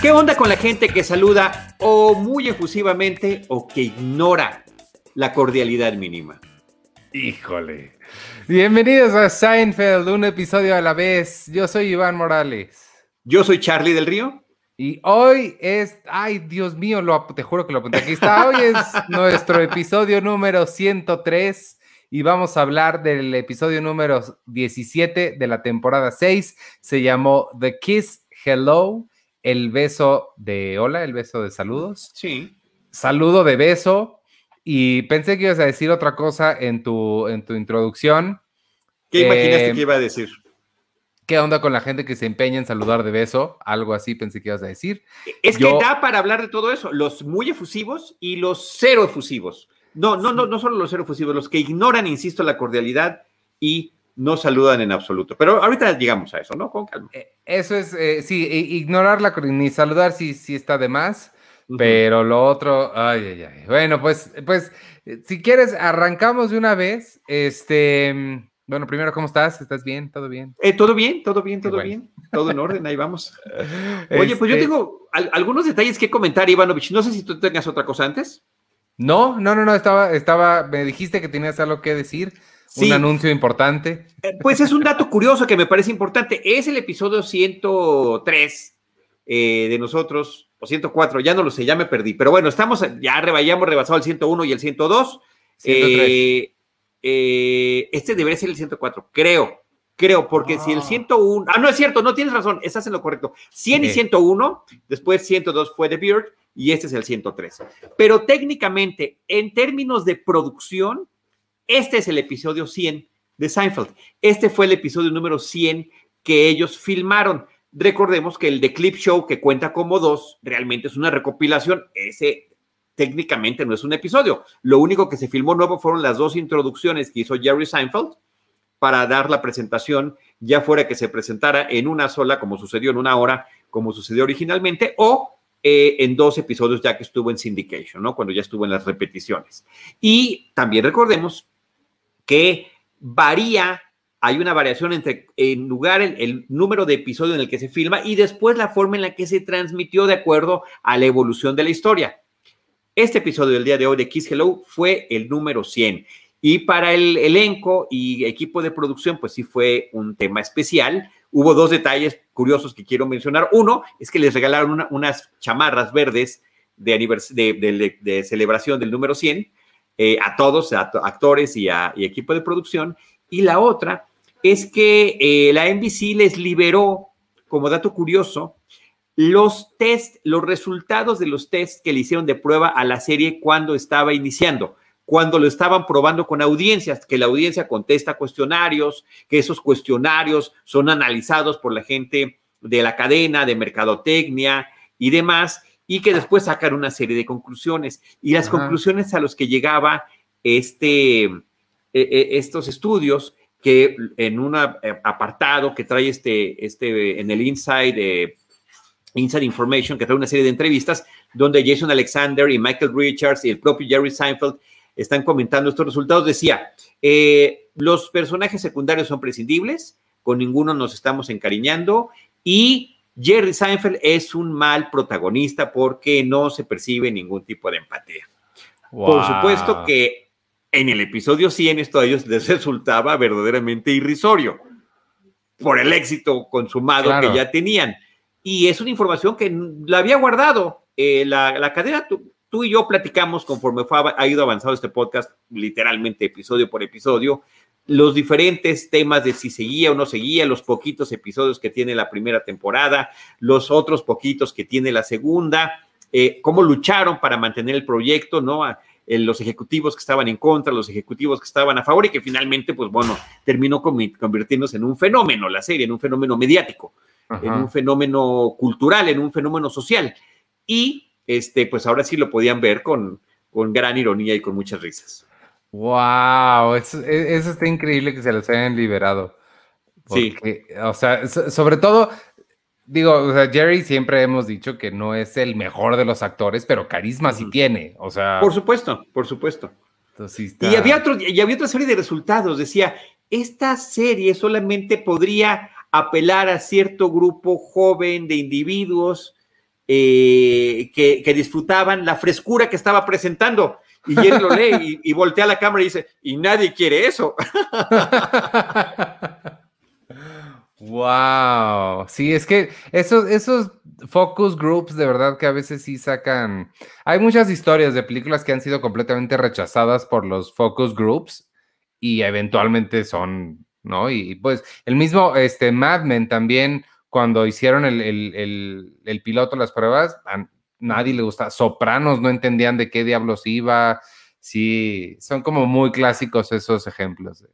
¿Qué onda con la gente que saluda o muy efusivamente o que ignora la cordialidad mínima? Híjole. Bienvenidos a Seinfeld, un episodio a la vez. Yo soy Iván Morales. Yo soy Charlie del Río. Y hoy es, ay Dios mío, lo, te juro que lo apunté aquí está. Hoy es nuestro episodio número 103 y vamos a hablar del episodio número 17 de la temporada 6. Se llamó The Kiss Hello el beso de hola, el beso de saludos. Sí. Saludo de beso. Y pensé que ibas a decir otra cosa en tu, en tu introducción. ¿Qué imaginaste eh, que iba a decir? ¿Qué onda con la gente que se empeña en saludar de beso? Algo así pensé que ibas a decir. Es que da para hablar de todo eso, los muy efusivos y los cero efusivos. No, no, no, no solo los cero efusivos, los que ignoran, insisto, la cordialidad y no saludan en absoluto. Pero ahorita llegamos a eso, ¿no? Con calma. Eh, eso es, eh, sí, ignorarla ni saludar sí, sí está de más, pero lo otro, ay, ay, ay. Bueno, pues, pues, si quieres, arrancamos de una vez. Este, bueno, primero, ¿cómo estás? ¿Estás bien? ¿Todo bien? Eh, todo bien, todo bien, todo bien. Todo en orden, ahí vamos. Oye, pues yo este tengo algunos detalles que comentar, Ivanovich. No sé si tú tengas otra cosa antes. No, no, no, no, estaba, estaba, me dijiste que tenías algo que decir. Un anuncio importante. Eh, pues es un dato curioso que me parece importante. Es el episodio 103 eh, de nosotros, o 104, ya no lo sé, ya me perdí. Pero bueno, estamos, ya hayamos rebasado el 101 y el 102. Eh, este debería ser el 104, creo. Creo, porque si el 101, ah. ah, no es cierto, no tienes razón, estás en lo correcto. 100 y 101, después 102 fue The Beard y este es el 103. Pero técnicamente, en términos de producción, este es el episodio 100 de Seinfeld. Este fue el episodio número 100 que ellos filmaron. Recordemos que el de Clip Show, que cuenta como dos, realmente es una recopilación. Ese técnicamente no es un episodio. Lo único que se filmó nuevo fueron las dos introducciones que hizo Jerry Seinfeld para dar la presentación, ya fuera que se presentara en una sola, como sucedió en una hora, como sucedió originalmente, o eh, en dos episodios ya que estuvo en syndication, ¿no? Cuando ya estuvo en las repeticiones. Y también recordemos que varía, hay una variación entre, en lugar, el, número de episodios en el que se filma y después la forma en la que se transmitió de acuerdo a la evolución de la historia. Este episodio del día de hoy de Kiss Hello fue el número 100. Y para el elenco y equipo de producción, pues sí fue un tema especial. Hubo dos detalles curiosos que quiero mencionar. Uno es que les regalaron unas chamarras verdes de, de, celebración del número 100 eh, a todos, a actores y, a, equipo de producción. Y la otra es que eh, la NBC les liberó, como dato curioso, los test, los resultados de los test que le hicieron de prueba a la serie cuando estaba iniciando, cuando lo estaban probando con audiencias, que la audiencia contesta cuestionarios, que esos cuestionarios son analizados por la gente de la cadena, de mercadotecnia y demás, y que después sacar una serie de conclusiones. Y las conclusiones a las que llegaba este, e, e, estos estudios, que en un eh, apartado que trae este, este en el Inside, Inside Information, que trae una serie de entrevistas, donde Jason Alexander y Michael Richards y el propio Jerry Seinfeld están comentando estos resultados, decía, eh, los personajes secundarios son prescindibles, con ninguno nos estamos encariñando y Jerry Seinfeld es un mal protagonista porque no se percibe ningún tipo de empatía. Por supuesto que en el episodio 100 esto a ellos les resultaba verdaderamente irrisorio por el éxito consumado que ya tenían. Y es una información que la había guardado. Eh, la, la, cadena, tú, y yo platicamos conforme fue, ha ido avanzando este podcast, literalmente episodio por episodio, los diferentes temas de si seguía o no seguía, los poquitos episodios que tiene la primera temporada, los otros poquitos que tiene la segunda, eh, cómo lucharon para mantener el proyecto, ¿no? los ejecutivos que estaban en contra, los ejecutivos que estaban a favor y que finalmente, pues bueno, terminó convirtiéndose en un fenómeno, la serie, en un fenómeno mediático, en un fenómeno cultural, en un fenómeno social. Y, este, pues ahora sí lo podían ver con, con gran ironía y con muchas risas. Wow, eso, e, eso, está increíble que se los hayan liberado. sí. O sea, sobre todo, digo, o sea, Jerry siempre hemos dicho que no es el mejor de los actores, pero carisma sí tiene. O sea. Por supuesto, por supuesto. y, había otro, y había otra serie de resultados. Decía, esta serie solamente podría apelar a cierto grupo joven de individuos eh, que, disfrutaban la frescura que estaba presentando. Y él lo lee y, y voltea a la cámara y dice, y nadie quiere eso. Wow, sí, es que esos, esos focus groups de verdad que a veces sí sacan. Hay muchas historias de películas que han sido completamente rechazadas por los focus groups y eventualmente son, ¿no? Y, pues el mismo este, Mad Men también, cuando hicieron el, el, el, piloto, las pruebas, a nadie le gusta. Sopranos no entendían de qué diablos iba. Sí, son como muy clásicos esos ejemplos.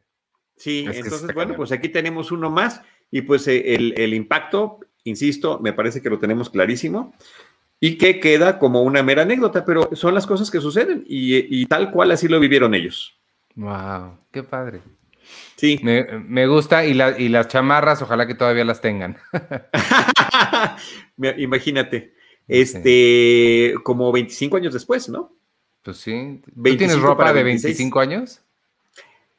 Sí, entonces, bueno, pues aquí tenemos uno más. Y pues eh, el, impacto, insisto, me parece que lo tenemos clarísimo y que queda como una mera anécdota, pero son las cosas que suceden y, tal cual así lo vivieron ellos. Wow, qué padre. Sí. Me, gusta y, y, las chamarras, ojalá que todavía las tengan. Imagínate, este, como 25 años después, ¿no? Pues sí. ¿Tú tienes ropa de 25 años?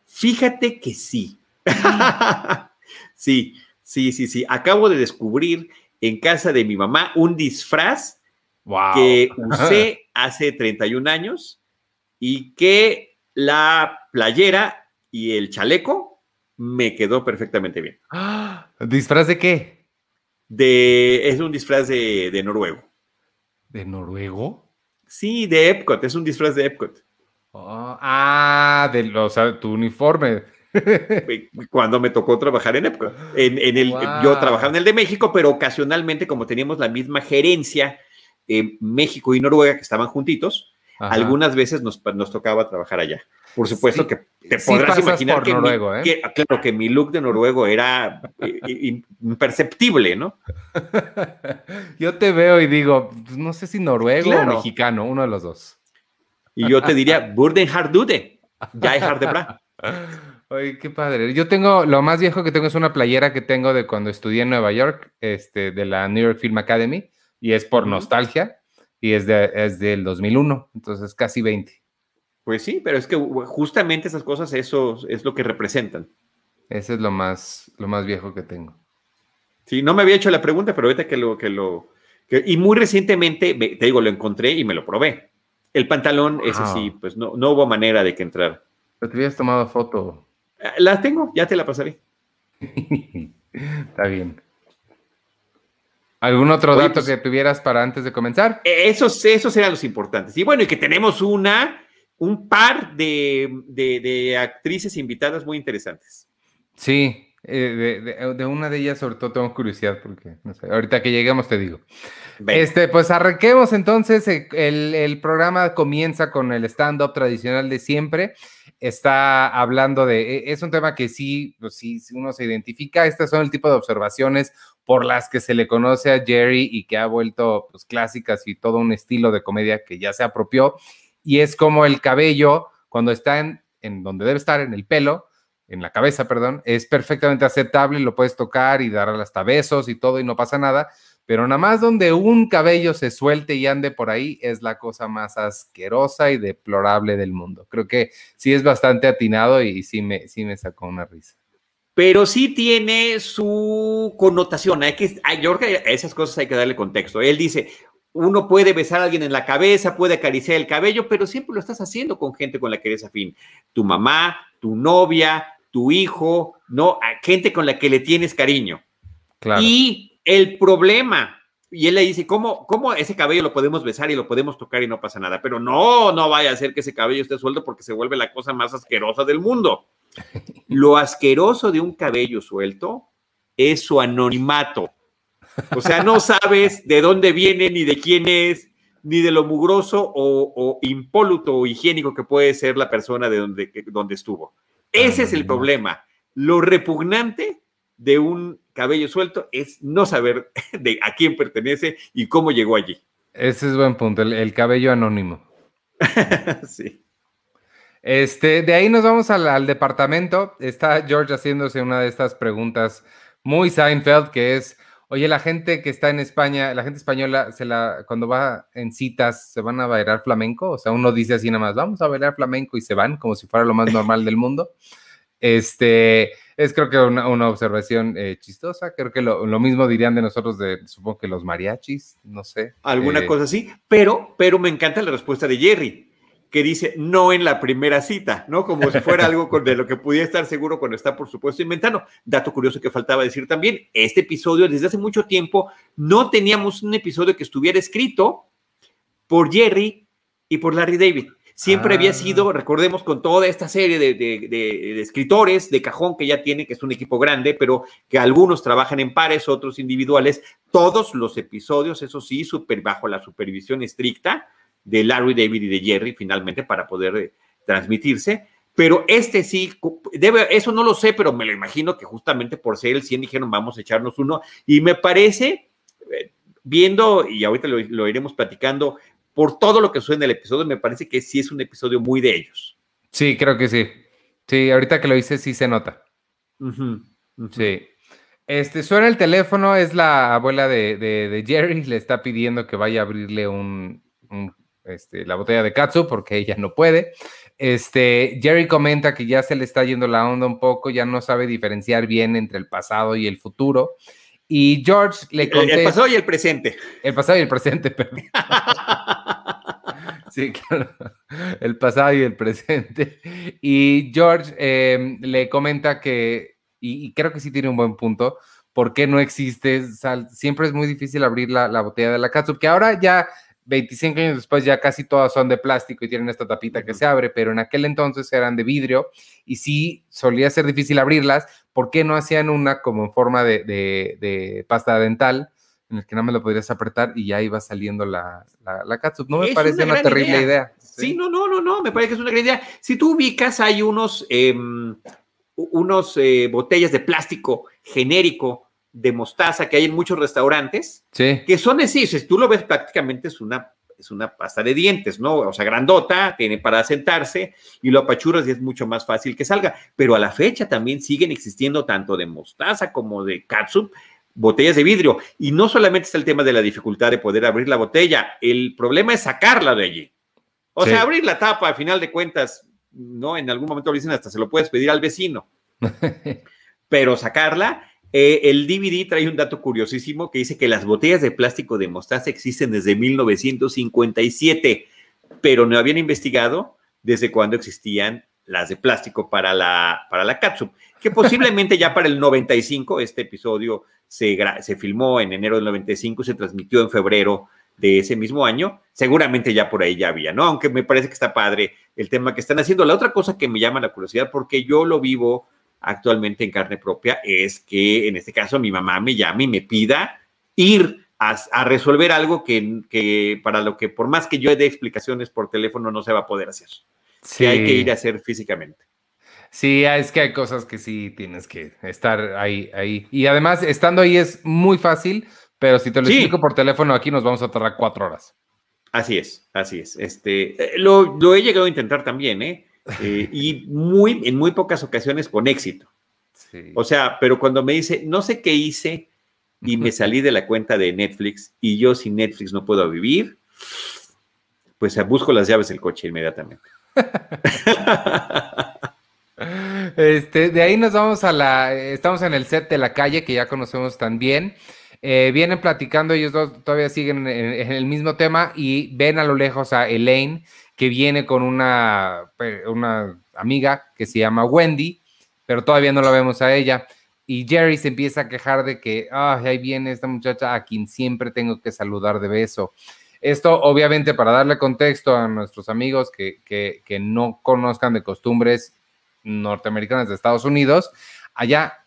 Fíjate que sí. sí, Sí, sí, sí. Acabo de descubrir en casa de mi mamá un disfraz que usé hace 31 años y que la playera y el chaleco me quedó perfectamente bien. ¿Disfraz de qué? De, es un disfraz de, noruego. ¿De noruego? Sí, de Epcot, es un disfraz de Epcot. Oh, ah, de, o sea, tu uniforme. cuando me tocó trabajar en Epcot. En, el, Yo trabajaba en el de México, pero ocasionalmente, como teníamos la misma gerencia, eh, México y Noruega, que estaban juntitos, algunas veces nos, tocaba trabajar allá. Por supuesto que te podrás imaginar que, noruego, ¿eh? claro, que mi look de noruego era eh, imperceptible, ¿no? Yo te veo y digo, no sé si noruego o mexicano, uno de los dos. Y yo te diría, Burden Hardude, ya es Bra. Ay, qué padre. Yo tengo, lo más viejo que tengo es una playera que tengo de cuando estudié en Nueva York, este, de la New York Film Academy, y es por nostalgia, y es, de, es del 2001, entonces casi 20. Pues sí, pero es que justamente esas cosas, eso es lo que representan. Ese es lo más, lo más viejo que tengo. Sí, no me había hecho la pregunta, pero ahorita que lo, que lo, y muy recientemente, te digo, lo encontré y me lo probé. El pantalón, ese sí, pues no, no hubo manera de que entrara. Pero te habías tomado foto. La tengo, ya te la pasaré. Está bien. ¿Algún otro dato pues, que tuvieras para antes de comenzar? E, esos, esos eran los importantes. Y bueno, y que tenemos una, un par de, actrices invitadas muy interesantes. Sí, eh, de, una de ellas sobre todo tengo curiosidad porque, no sé, ahorita que lleguemos te digo. Este, pues arranquemos entonces, el, el programa comienza con el stand-up tradicional de siempre está hablando de, e, es un tema que sí, pues sí, uno se identifica, estas son el tipo de observaciones por las que se le conoce a Jerry y que ha vuelto pues, clásicas y todo un estilo de comedia que ya se apropió, y es como el cabello, cuando está en, donde debe estar, en el pelo, en la cabeza, perdón, es perfectamente aceptable, lo puedes tocar y dar hasta besos y todo y no pasa nada, pero nada más donde un cabello se suelte y ande por ahí es la cosa más asquerosa y deplorable del mundo. Creo que sí es bastante atinado y sí me, sí me sacó una risa. Pero sí tiene su connotación. Hay que, yo creo que a esas cosas hay que darle contexto. Él dice, uno puede besar a alguien en la cabeza, puede acariciar el cabello, pero siempre lo estás haciendo con gente con la que eres afín. Tu mamá, tu novia, tu hijo, no, gente con la que le tienes cariño. Claro. Y el problema. Y él le dice, ¿cómo, ¿cómo ese cabello lo podemos besar y lo podemos tocar y no pasa nada? Pero no, no vaya a ser que ese cabello esté suelto porque se vuelve la cosa más asquerosa del mundo. Lo asqueroso de un cabello suelto es su anonimato. O sea, no sabes de dónde viene, ni de quién es, ni de lo mugroso o, impoluto o higiénico que puede ser la persona de donde, donde estuvo. Ese es el problema. Lo repugnante de un cabello suelto es no saber de a quién pertenece y cómo llegó allí. Ese es buen punto, el, cabello anónimo. sí. Este, de ahí nos vamos al, departamento. Está George haciéndose una de estas preguntas muy Seinfeld, que es, oye, la gente que está en España, la gente española, se la, cuando va en citas, ¿se van a bailar flamenco? O sea, uno dice así nada más, vamos a bailar flamenco y se van, como si fuera lo más normal del mundo. Este, es creo que una, observación eh, chistosa. Creo que lo, mismo dirían de nosotros, de supongo que los mariachis, no sé. Alguna eh, cosa así, pero, pero me encanta la respuesta de Jerry, que dice no en la primera cita, ¿no? Como si fuera algo con, de lo que pudiera estar seguro cuando está, por supuesto, inventando. Dato curioso que faltaba decir también, este episodio desde hace mucho tiempo no teníamos un episodio que estuviera escrito por Jerry y por Larry David. Siempre había ah. sido, recordemos, con toda esta serie de, escritores de cajón que ya tiene, que es un equipo grande, pero que algunos trabajan en pares, otros individuales, todos los episodios, eso sí, super, bajo la supervisión estricta de Larry David y de Jerry, finalmente, para poder eh, transmitirse. Pero este sí, debe, eso no lo sé, pero me lo imagino que justamente por ser el 100 dijeron, vamos a echarnos uno. Y me parece, eh, viendo, y ahorita lo iremos platicando, por todo lo que suena el episodio, me parece que sí es un episodio muy de ellos. Sí, creo que sí. Sí, ahorita que lo hice sí se nota. Sí. Este, suena el teléfono, es la abuela de, Jerry, le está pidiendo que vaya a abrirle un, este, la botella de katsu porque ella no puede. Este, Jerry comenta que ya se le está yendo la onda un poco, ya no sabe diferenciar bien entre el pasado y el futuro. Y George le contesta. El pasado y el presente. El pasado y el presente, perdón. sí, claro. El pasado y el presente. Y George em, le comenta que, y, creo que sí tiene un buen punto, ¿por qué no existe? siempre es muy difícil abrir la, la botella de la catsup, que ahora ya 25 años después ya casi todas son de plástico y tienen esta tapita que se abre, pero en aquel entonces eran de vidrio y sí solía ser difícil abrirlas. ¿Por qué no hacían una como en forma de, pasta dental en el que nada más lo podrías apretar y ya iba saliendo la, la, catsup? No me parece una, terrible idea. ¿sí? no, no, no, no, me parece que es una gran idea. Si tú ubicas, hay unos, em, unos eh, botellas de plástico genérico de mostaza que hay en muchos restaurantes, que son así, si tú lo ves prácticamente es una, es una pasta de dientes, ¿no? O sea, grandota, tiene para sentarse y lo apachuras y es mucho más fácil que salga. Pero a la fecha también siguen existiendo tanto de mostaza como de catsup, botellas de vidrio. Y no solamente está el tema de la dificultad de poder abrir la botella, el problema es sacarla de allí. O sea, abrir la tapa, al final de cuentas, ¿no? En algún momento lo dicen hasta se lo puedes pedir al vecino. Pero sacarla eh, el DVD trae un dato curiosísimo que dice que las botellas de plástico de mostaza existen desde 1957, pero no habían investigado desde cuándo existían las de plástico para la, para la que posiblemente ya para el 95, este episodio se, se filmó en enero del 95, se transmitió en febrero de ese mismo año, seguramente ya por ahí ya había, ¿no? Aunque me parece que está padre el tema que están haciendo. La otra cosa que me llama la curiosidad, porque yo lo vivo actualmente en carne propia es que en este caso mi mamá me llame y me pida ir a, resolver algo que, para lo que por más que yo dé explicaciones por teléfono no se va a poder hacer. Sí. hay que ir a hacer físicamente. Sí, es que hay cosas que sí tienes que estar ahí, ahí. Y además, estando ahí es muy fácil, pero si te lo explico por teléfono, aquí nos vamos a tardar cuatro horas. Así es, así es. Este, eh, lo, lo he llegado a intentar también, ¿eh? Eh, y muy, en muy pocas ocasiones con éxito. O sea, pero cuando me dice, no sé qué hice y me salí de la cuenta de Netflix y yo sin Netflix no puedo vivir, pues busco las llaves del coche inmediatamente. Este, de ahí nos vamos a la, estamos en el set de la calle que ya conocemos también. Eh, vienen platicando, ellos dos todavía siguen en, el mismo tema y ven a lo lejos a Elaine que viene con una, una amiga que se llama Wendy, pero todavía no la vemos a ella. Y Jerry se empieza a quejar de que, ahí viene esta muchacha a quien siempre tengo que saludar de beso. Esto, obviamente, para darle contexto a nuestros amigos que, que no conozcan de costumbres norteamericanas de Estados Unidos, allá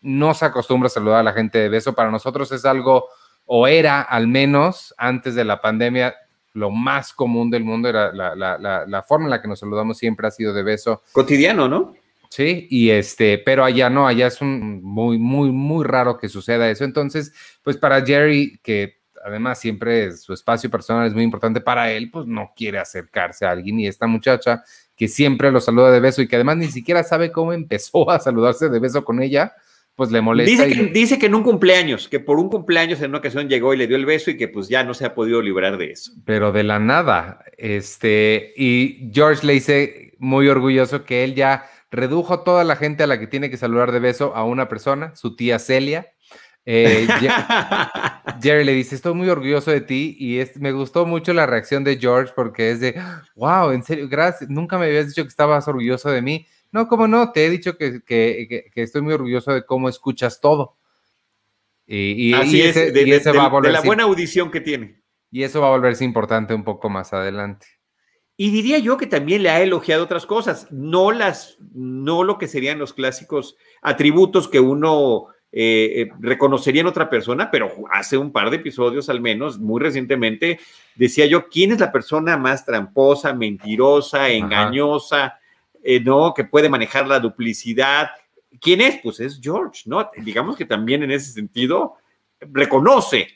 no se acostumbra a saludar a la gente de beso. Para nosotros es algo, o era al menos antes de la pandemia, lo más común del mundo, era la, forma en la que nos saludamos siempre ha sido de beso. Cotidiano, ¿no? Sí, y este, pero allá no, allá es un muy, muy, muy raro que suceda eso. Entonces, pues para Jerry, que además siempre su espacio personal es muy importante para él, pues no quiere acercarse a alguien. Y esta muchacha que siempre lo saluda de beso y que además ni siquiera sabe cómo empezó a saludarse de beso con ella, pues le molesta. Dice, que, dice que en un cumpleaños, que por un cumpleaños en una ocasión llegó y le dio el beso y que pues ya no se ha podido librar de eso. Pero de la nada, este, y George le dice muy orgulloso que él ya redujo toda la gente a la que tiene que saludar de beso a una persona, su tía Celia. Eh, Jerry le dice, estoy muy orgulloso de ti y es, me gustó mucho la reacción de George porque es de, wow, en serio, gracias, nunca me habías dicho que estabas orgulloso de mí. No, ¿cómo no? Te he dicho que, que, que estoy muy orgulloso de cómo escuchas todo. Y, ese, de, va a volver la buena audición que tiene. Y eso va a volverse importante un poco más adelante. Y diría yo que también le ha elogiado otras cosas, no las, no lo que serían los clásicos atributos que uno eh, eh, reconocería en otra persona, pero hace un par de episodios al menos, muy recientemente, decía yo, ¿quién es la persona más tramposa, mentirosa, engañosa, eh, no, que puede manejar la duplicidad? ¿Quién es? Pues es George, ¿no? Digamos que también en ese sentido reconoce,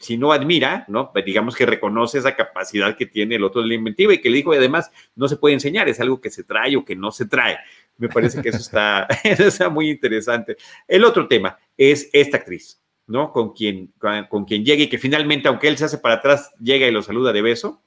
si no admira, ¿no? Pues digamos que reconoce esa capacidad que tiene el otro de la y que le dijo, además, no se puede enseñar, es algo que se trae o que no se trae. Me parece que eso está, eso está muy interesante. El otro tema es esta actriz, ¿no? Con quien, con, quien llega y que finalmente, aunque él se hace para atrás, llega y lo saluda de beso,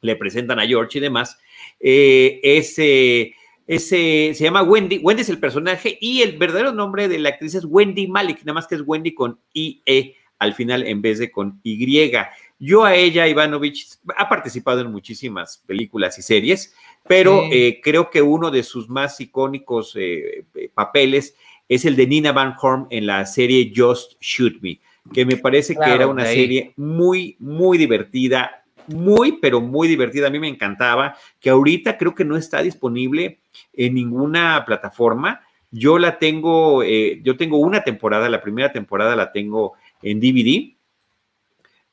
le presentan a George y demás. Eh, ese ese, se llama Wendy, Wendy es el personaje y el verdadero nombre de la actriz es Wendy Malik, nada más que es Wendy con IE al final en vez de con Y. Yo a ella, Ivanovich, ha participado en muchísimas películas y series, pero eh, creo que uno de sus más icónicos eh, papeles es el de Nina Van Horn en la serie Just Shoot Me, que me parece que era una serie muy, muy divertida, muy, pero muy divertida. A mí me encantaba, que ahorita creo que no está disponible en ninguna plataforma. Yo la tengo, eh, yo tengo una temporada, la primera temporada la tengo en DVD,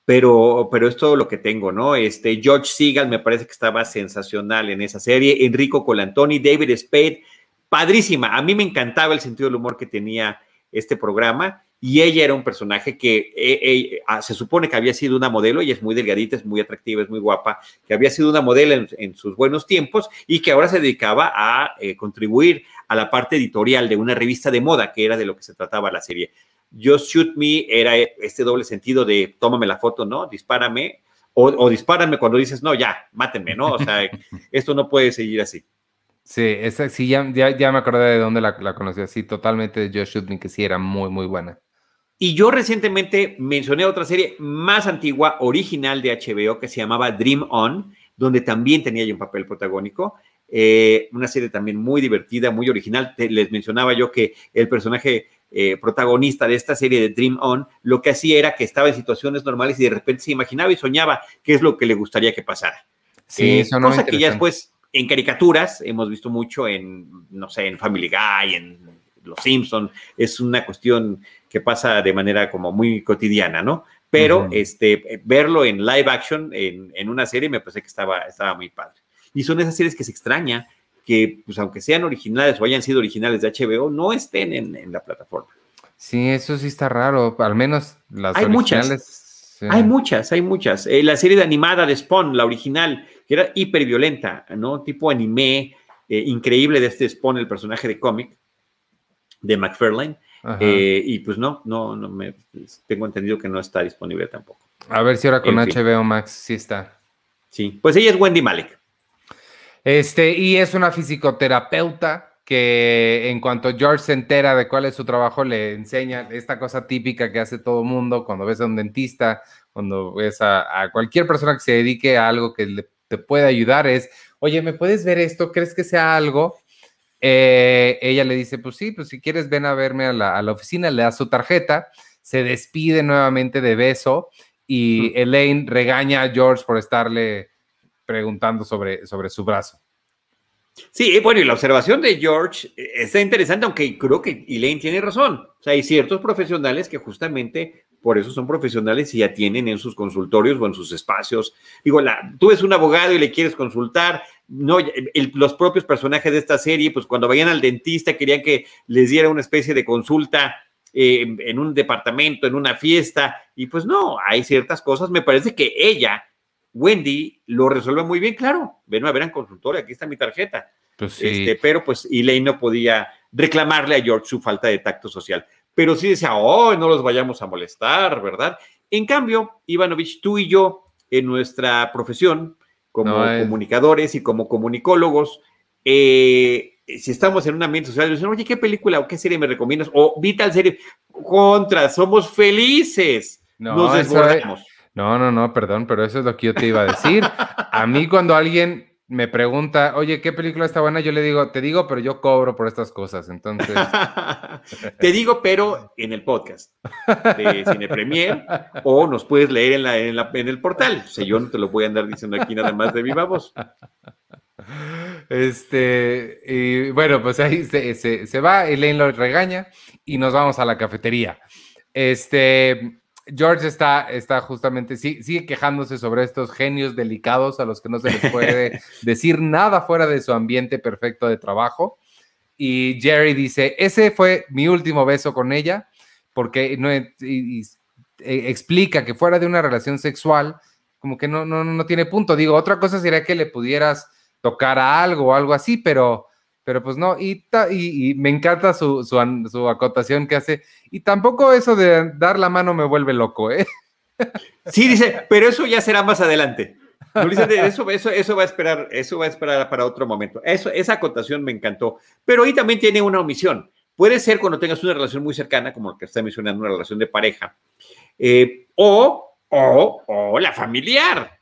pero, pero es todo lo que tengo, ¿no? Este, George Seagal me parece que estaba sensacional en esa serie, Enrico Colantoni, David Spade, padrísima. A mí me encantaba el sentido del humor que tenía este programa y ella era un personaje que eh, eh, ah, se supone que había sido una modelo, y es muy delgadita, es muy atractiva, es muy guapa, que había sido una modelo en, sus buenos tiempos y que ahora se dedicaba a eh, contribuir a la parte editorial de una revista de moda, que era de lo que se trataba la serie. Just Shoot Me era este doble sentido de tómame la foto, ¿no? Dispárame, o, o dispárame cuando dices, no, ya, mátenme, ¿no? O sea, esto no puede seguir así. Sí, esa, sí ya, ya, me acordé de dónde la, la conocí, sí, totalmente de Just Shoot Me, que sí era muy, muy buena. Y yo recientemente mencioné otra serie más antigua, original de HBO, que se llamaba Dream On, donde también tenía yo un papel protagónico. Eh, una serie también muy divertida, muy original. les mencionaba yo que el personaje eh, protagonista de esta serie de Dream On lo que hacía era que estaba en situaciones normales y de repente se imaginaba y soñaba qué es lo que le gustaría que pasara. Sí, eh, cosa que ya después en caricaturas hemos visto mucho en, no sé, en Family Guy, en Los Simpson. Es una cuestión que pasa de manera como muy cotidiana, ¿no? Pero este, verlo en live action, en, una serie, me parece que estaba, estaba muy padre. Y son esas series que se extraña que, pues aunque sean originales o hayan sido originales de HBO, no estén en, la plataforma. Sí, eso sí está raro, al menos las hay Muchas. Hay muchas, hay muchas. Eh, la serie de animada de Spawn, la original, que era hiperviolenta, ¿no? Tipo anime, eh, increíble de este Spawn, el personaje de cómic de McFarlane. Eh, y pues no, no, no me tengo entendido que no está disponible tampoco. A ver si ahora con HBO Max sí está. Sí, pues ella es Wendy Malek. Este, y es una fisioterapeuta que en cuanto George se entera de cuál es su trabajo, le enseña esta cosa típica que hace todo mundo cuando ves a un dentista, cuando ves a, cualquier persona que se dedique a algo que te puede ayudar, es, oye, ¿me puedes ver esto? ¿Crees que sea algo? Eh, ella le dice, pues sí, pues si quieres ven a verme a la, oficina, le da su tarjeta, se despide nuevamente de beso y Elaine regaña a George por estarle preguntando sobre, sobre su brazo. Sí, bueno, y la observación de George eh, está interesante, aunque creo que Elaine tiene razón. O sea, hay ciertos profesionales que justamente por eso son profesionales y ya tienen en sus consultorios o en sus espacios. Digo, la, tú eres un abogado y le quieres consultar, no, los propios personajes de esta serie, pues cuando vayan al dentista querían que les diera una especie de consulta eh, en un departamento, en una fiesta, y pues no, hay ciertas cosas, me parece que ella, Wendy, lo resuelve muy bien, claro, ven a ver en consultorio, aquí está mi tarjeta. Pues este, pero pues Elaine no podía reclamarle a George su falta de tacto social pero sí decía, oh, no los vayamos a molestar, ¿verdad? En cambio, Ivanovich, tú y yo, en nuestra profesión, como comunicadores y como comunicólogos, eh, si estamos en un ambiente social, dicen, oye, ¿qué película o qué serie me recomiendas? O vi tal serie. Contra, somos felices. No, Nos desbordamos. No, no, no, perdón, pero eso es lo que yo te iba a decir. A mí cuando alguien me pregunta, oye, ¿qué película está buena? Yo le digo, te digo, pero yo cobro por estas cosas, entonces. te digo, pero en el podcast de Cine Premier, o nos puedes leer en, la, en, el portal. O sea, yo no te lo voy a andar diciendo aquí nada más de viva voz. Este, y bueno, pues ahí se, se, se va, Elaine lo regaña y nos vamos a la cafetería. Este, George está, está justamente, sigue quejándose sobre estos genios delicados a los que no se les puede decir nada fuera de su ambiente perfecto de trabajo. Y Jerry dice, ese fue mi último beso con ella, porque no, e, explica que fuera de una relación sexual, como que no, no, no tiene punto. Digo, otra cosa sería que le pudieras tocar a algo o algo así, pero pero pues no, y, y, me encanta su, su, acotación que hace, y tampoco eso de dar la mano me vuelve loco, ¿eh? Sí, dice, pero eso ya será más adelante. Eso, eso, eso va a esperar, eso va a esperar para otro momento. Eso, esa acotación me encantó. Pero ahí también tiene una omisión. Puede ser cuando tengas una relación muy cercana, como lo que está mencionando, una relación de pareja, eh, o, o, o la familiar,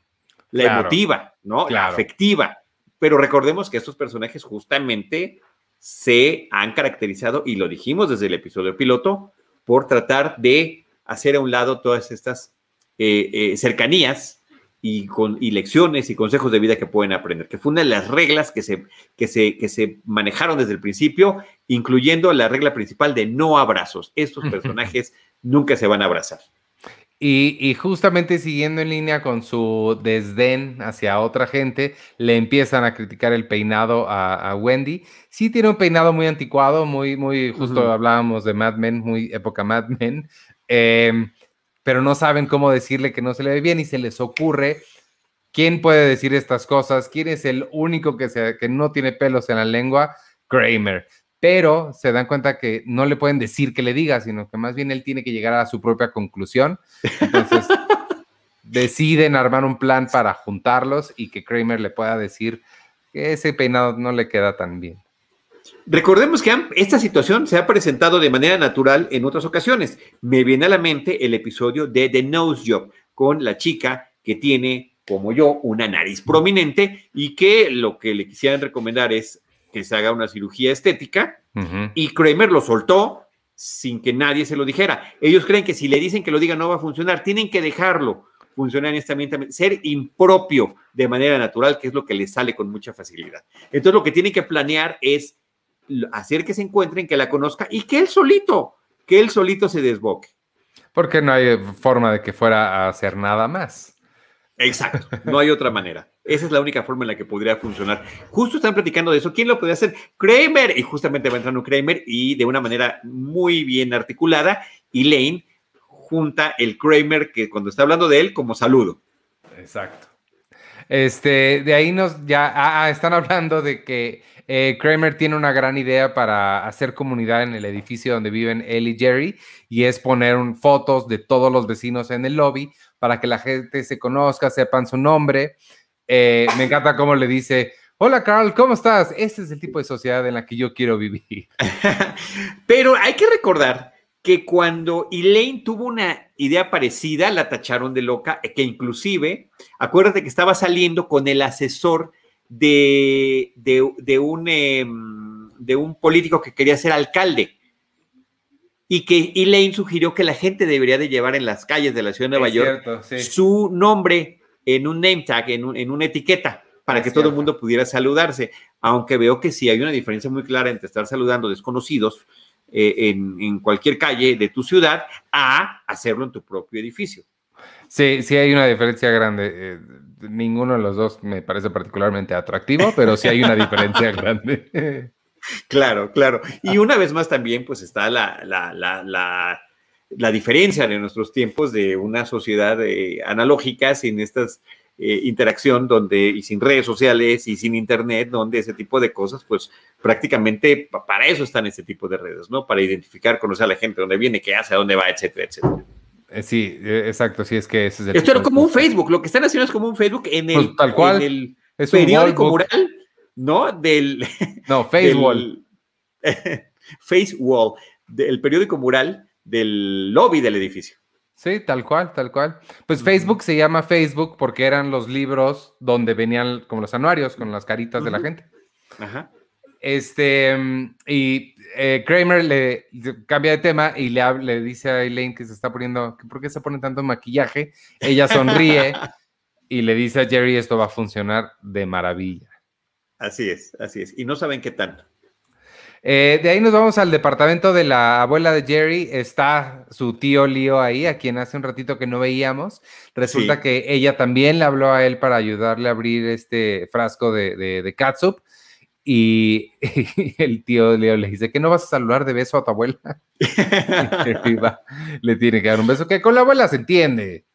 la emotiva, ¿no? La afectiva. Pero recordemos que estos personajes justamente se han caracterizado, y lo dijimos desde el episodio piloto, por tratar de hacer a un lado todas estas eh, eh, cercanías y, con, lecciones y consejos de vida que pueden aprender, que fue una de las reglas que se, que, se, que se manejaron desde el principio, incluyendo la regla principal de no abrazos. Estos personajes nunca se van a abrazar. Y, justamente siguiendo en línea con su desdén hacia otra gente, le empiezan a criticar el peinado a, Wendy. Sí tiene un peinado muy anticuado, muy, muy, justo hablábamos de Mad Men, muy época Mad Men, em, pero no saben cómo decirle que no se le ve bien y se les ocurre quién puede decir estas cosas, quién es el único que, se, que no tiene pelos en la lengua, Kramer pero se dan cuenta que no le pueden decir que le diga, sino que más bien él tiene que llegar a su propia conclusión. Entonces deciden armar un plan para juntarlos y que Kramer le pueda decir que ese peinado no le queda tan bien. Recordemos que esta situación se ha presentado de manera natural en otras ocasiones. Me viene a la mente el episodio de The Nose Job con la chica que tiene, como yo, una nariz prominente y que lo que le quisieran recomendar es que se haga una cirugía estética y Kramer lo soltó sin que nadie se lo dijera. Ellos creen que si le dicen que lo diga no va a funcionar, tienen que dejarlo funcionar en esta ambiente, ser impropio de manera natural, que es lo que les sale con mucha facilidad. Entonces lo que tienen que planear es hacer que se encuentren, que la conozca y que él solito, que él solito se desboque. Porque no hay forma de que fuera a hacer nada más. Exacto, no hay otra manera. Esa es la única forma en la que podría funcionar. Justo están platicando de eso. ¿Quién lo podría hacer? Kramer. Y justamente va entrando Kramer y de una manera muy bien articulada, Elaine junta el Kramer que cuando está hablando de él como saludo. Exacto. Este, de ahí nos ya ah, ah, están hablando de que eh, Kramer tiene una gran idea para hacer comunidad en el edificio donde viven él y Jerry y es poner fotos de todos los vecinos en el lobby para que la gente se conozca, sepan su nombre. Eh, me encanta cómo le dice, hola Carl, ¿cómo estás? Este es el tipo de sociedad en la que yo quiero vivir. Pero hay que recordar que cuando Elaine tuvo una idea parecida, la tacharon de loca, que inclusive, acuérdate que estaba saliendo con el asesor de, de, un, em, de un político que quería ser alcalde y que Elaine sugirió que la gente debería de llevar en las calles de la ciudad de Nueva York su nombre en un name tag, en, una etiqueta, para que todo el mundo pudiera saludarse, aunque veo que sí hay una diferencia muy clara entre estar saludando desconocidos eh, en, cualquier calle de tu ciudad a hacerlo en tu propio edificio. Sí, sí hay una diferencia grande. Eh, ninguno de los dos me parece particularmente atractivo, pero sí hay una diferencia grande. Claro, claro. Y una vez más también, pues está la, la, la, la, diferencia de nuestros tiempos de una sociedad eh, analógica sin estas eh, interacción donde, y sin redes sociales y sin internet, donde ese tipo de cosas, pues prácticamente para eso están este tipo de redes, ¿no? Para identificar, conocer a la gente, dónde viene, qué hace, a dónde va, etcétera, etcétera. Eh, sí, exacto, sí, es que ese es el Esto era como un Facebook, lo que están haciendo es como un Facebook en el, pues, tal cual. En el periódico mural ¿no? Del. No, Face Wall. Face Wall, del periódico mural del lobby del edificio. Sí, tal cual, tal cual. Pues Facebook se llama Facebook porque eran los libros donde venían como los anuarios con las caritas de la gente. Ajá. Este, y eh, Kramer le cambia de tema y le, le dice a Elaine que se está poniendo, ¿por qué se pone tanto maquillaje? Ella sonríe y le dice a Jerry, esto va a funcionar de maravilla. Así es, así es. Y no saben qué tanto. Eh, de ahí nos vamos al departamento de la abuela de Jerry. Está su tío Leo ahí, a quien hace un ratito que no veíamos. Resulta que ella también le habló a él para ayudarle a abrir este frasco de, de, catsup. Y, el tío Leo le dice que no vas a saludar de beso a tu abuela. le tiene que dar un beso, que con la abuela se entiende.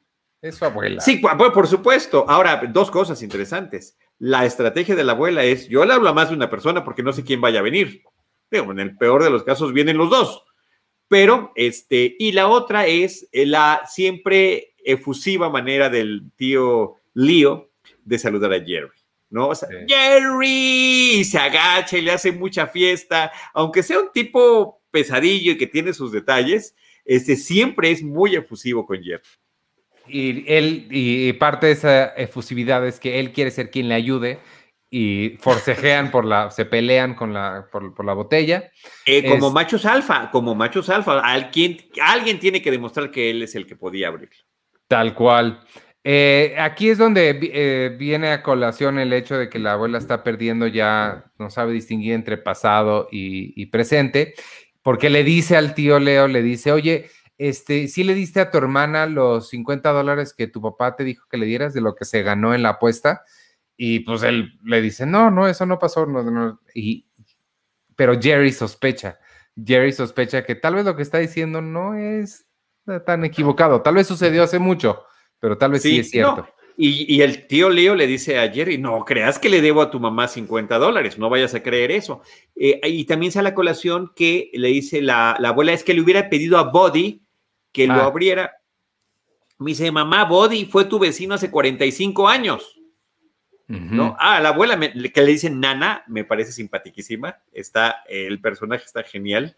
Es su abuela. Sí, por supuesto. Ahora, dos cosas interesantes. La estrategia de la abuela es, yo le hablo a más de una persona porque no sé quién vaya a venir en el peor de los casos vienen los dos. Pero, este, y la otra es la siempre efusiva manera del tío Leo de saludar a Jerry. ¿no? O sea, Jerry se agacha y le hace mucha fiesta, aunque sea un tipo pesadillo y que tiene sus detalles, este siempre es muy efusivo con Jerry. Y él, y parte de esa efusividad es que él quiere ser quien le ayude y forcejean por la, se pelean con la, por, la botella. Eh, como machos alfa, como machos alfa, alguien, alguien tiene que demostrar que él es el que podía abrirlo. Tal cual. Eh, aquí es donde eh, viene a colación el hecho de que la abuela está perdiendo ya, no sabe distinguir entre pasado y, presente, porque le dice al tío Leo, le dice, oye, este, si le diste a tu hermana los 50 dólares que tu papá te dijo que le dieras de lo que se ganó en la apuesta. Y pues él le dice, no, no, eso no pasó. Y, pero Jerry sospecha, Jerry sospecha que tal vez lo que está diciendo no es tan equivocado. Tal vez sucedió hace mucho, pero tal vez sí, es cierto. Y, el tío Leo le dice a Jerry, no creas que le debo a tu mamá 50 dólares, no vayas a creer eso. Eh, y también sale la colación que le dice la, abuela, es que le hubiera pedido a Body que lo ah. abriera. Me dice, mamá, Body fue tu vecino hace 45 años. ¿No? Ah, la abuela que le dicen Nana, me parece simpaticísima. Está, el personaje está genial.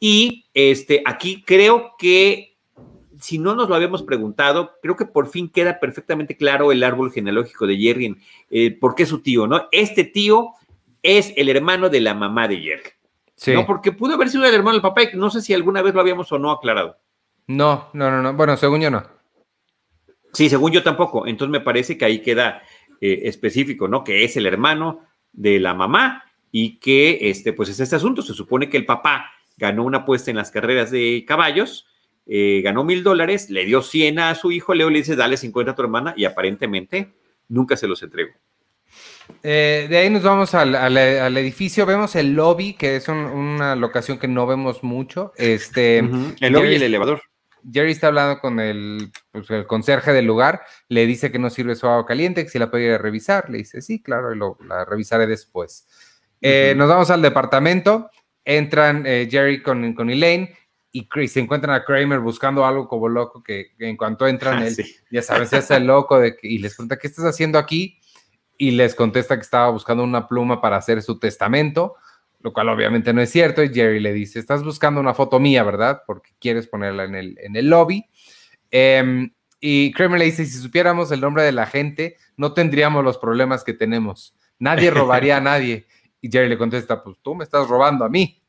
Y este, aquí creo que, si no nos lo habíamos preguntado, creo que por fin queda perfectamente claro el árbol genealógico de Jerry, eh, por qué su tío, ¿no? Este tío es el hermano de la mamá de Jerry. Sí. ¿no? Porque pudo haber sido el hermano del papá, y no sé si alguna vez lo habíamos o no aclarado. No, no, no, no. Bueno, según yo no. Sí, según yo tampoco. Entonces me parece que ahí queda eh, específico, ¿no? Que es el hermano de la mamá y que, este, pues es este asunto. Se supone que el papá ganó una apuesta en las carreras de caballos, eh, ganó mil dólares, le dio 100 a su hijo, Leo le dice, dale 50 a tu hermana y aparentemente nunca se los entregó. Eh, de ahí nos vamos al, edificio, vemos el lobby, que es una locación que no vemos mucho. Este, El lobby y el elevador. Jerry está hablando con el, pues, el, conserje del lugar, le dice que no sirve su agua caliente, que si la puede ir a revisar. Le dice, sí, claro, y lo, la revisaré después. Eh, nos vamos al departamento, entran eh, Jerry con, con Elaine y Chris, se encuentran a Kramer buscando algo como loco, que, en cuanto entran, ah, él, ya sabes, se hace el loco de y les pregunta, ¿qué estás haciendo aquí? Y les contesta que estaba buscando una pluma para hacer su testamento lo cual obviamente no es cierto, y Jerry le dice, estás buscando una foto mía, ¿verdad? Porque quieres ponerla en el, en el lobby. Em, y Kramer le dice, si supiéramos el nombre de la gente, no tendríamos los problemas que tenemos. Nadie robaría a nadie. Y Jerry le contesta, pues tú me estás robando a mí.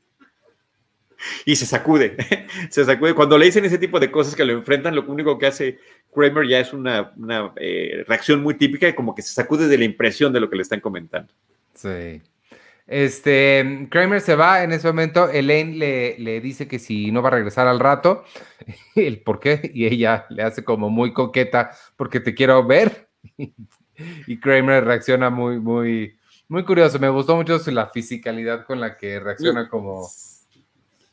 Y se sacude, se sacude. Cuando le dicen ese tipo de cosas que lo enfrentan, lo único que hace Kramer ya es una, eh, reacción muy típica, como que se sacude de la impresión de lo que le están comentando. Sí. Este, Kramer se va en ese momento, Elaine le, le, dice que si no va a regresar al rato, el por qué, y ella le hace como muy coqueta, porque te quiero ver, y Kramer reacciona muy, muy, muy curioso, me gustó mucho la fisicalidad con la que reacciona como...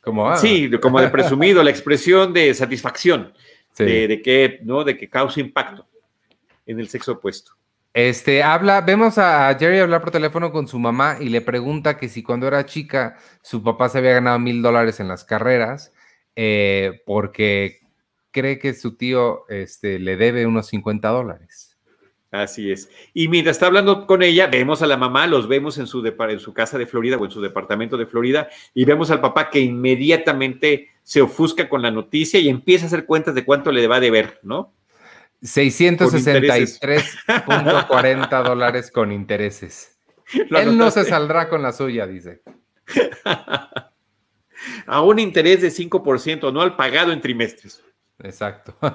como ah. Sí, como de presumido, la expresión de satisfacción, de, de, que, ¿no? de que causa impacto en el sexo opuesto. Este, habla, vemos a Jerry hablar por teléfono con su mamá y le pregunta que si cuando era chica su papá se había ganado mil dólares en las carreras, eh, porque cree que su tío este, le debe unos 50 dólares. Así es. Y mientras está hablando con ella, vemos a la mamá, los vemos en su, en su casa de Florida o en su departamento de Florida, y vemos al papá que inmediatamente se ofusca con la noticia y empieza a hacer cuentas de cuánto le va a deber, ¿no? 663.40 dólares con intereses. Él no se saldrá con la suya, dice. a un interés de 5%, no al pagado en trimestres. Exacto.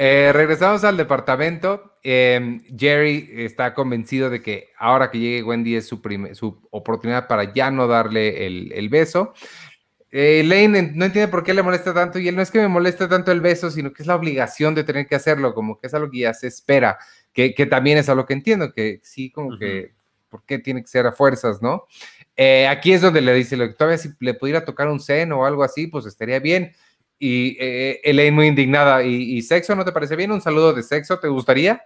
Eh, regresamos al departamento. Em, Jerry está convencido de que ahora que llegue Wendy es su, su oportunidad para ya no darle el, beso. Eh, Lane no entiende por qué le molesta tanto y él no es que me moleste tanto el beso, sino que es la obligación de tener que hacerlo, como que es algo que ya se espera, que, también es algo que entiendo, que sí, como que, ¿por qué tiene que ser a fuerzas, no? Eh, aquí es donde le dice, todavía si le pudiera tocar un seno o algo así, pues estaría bien y eh, Elaine muy indignada. ¿Y, sexo no te parece bien? ¿Un saludo de sexo te gustaría?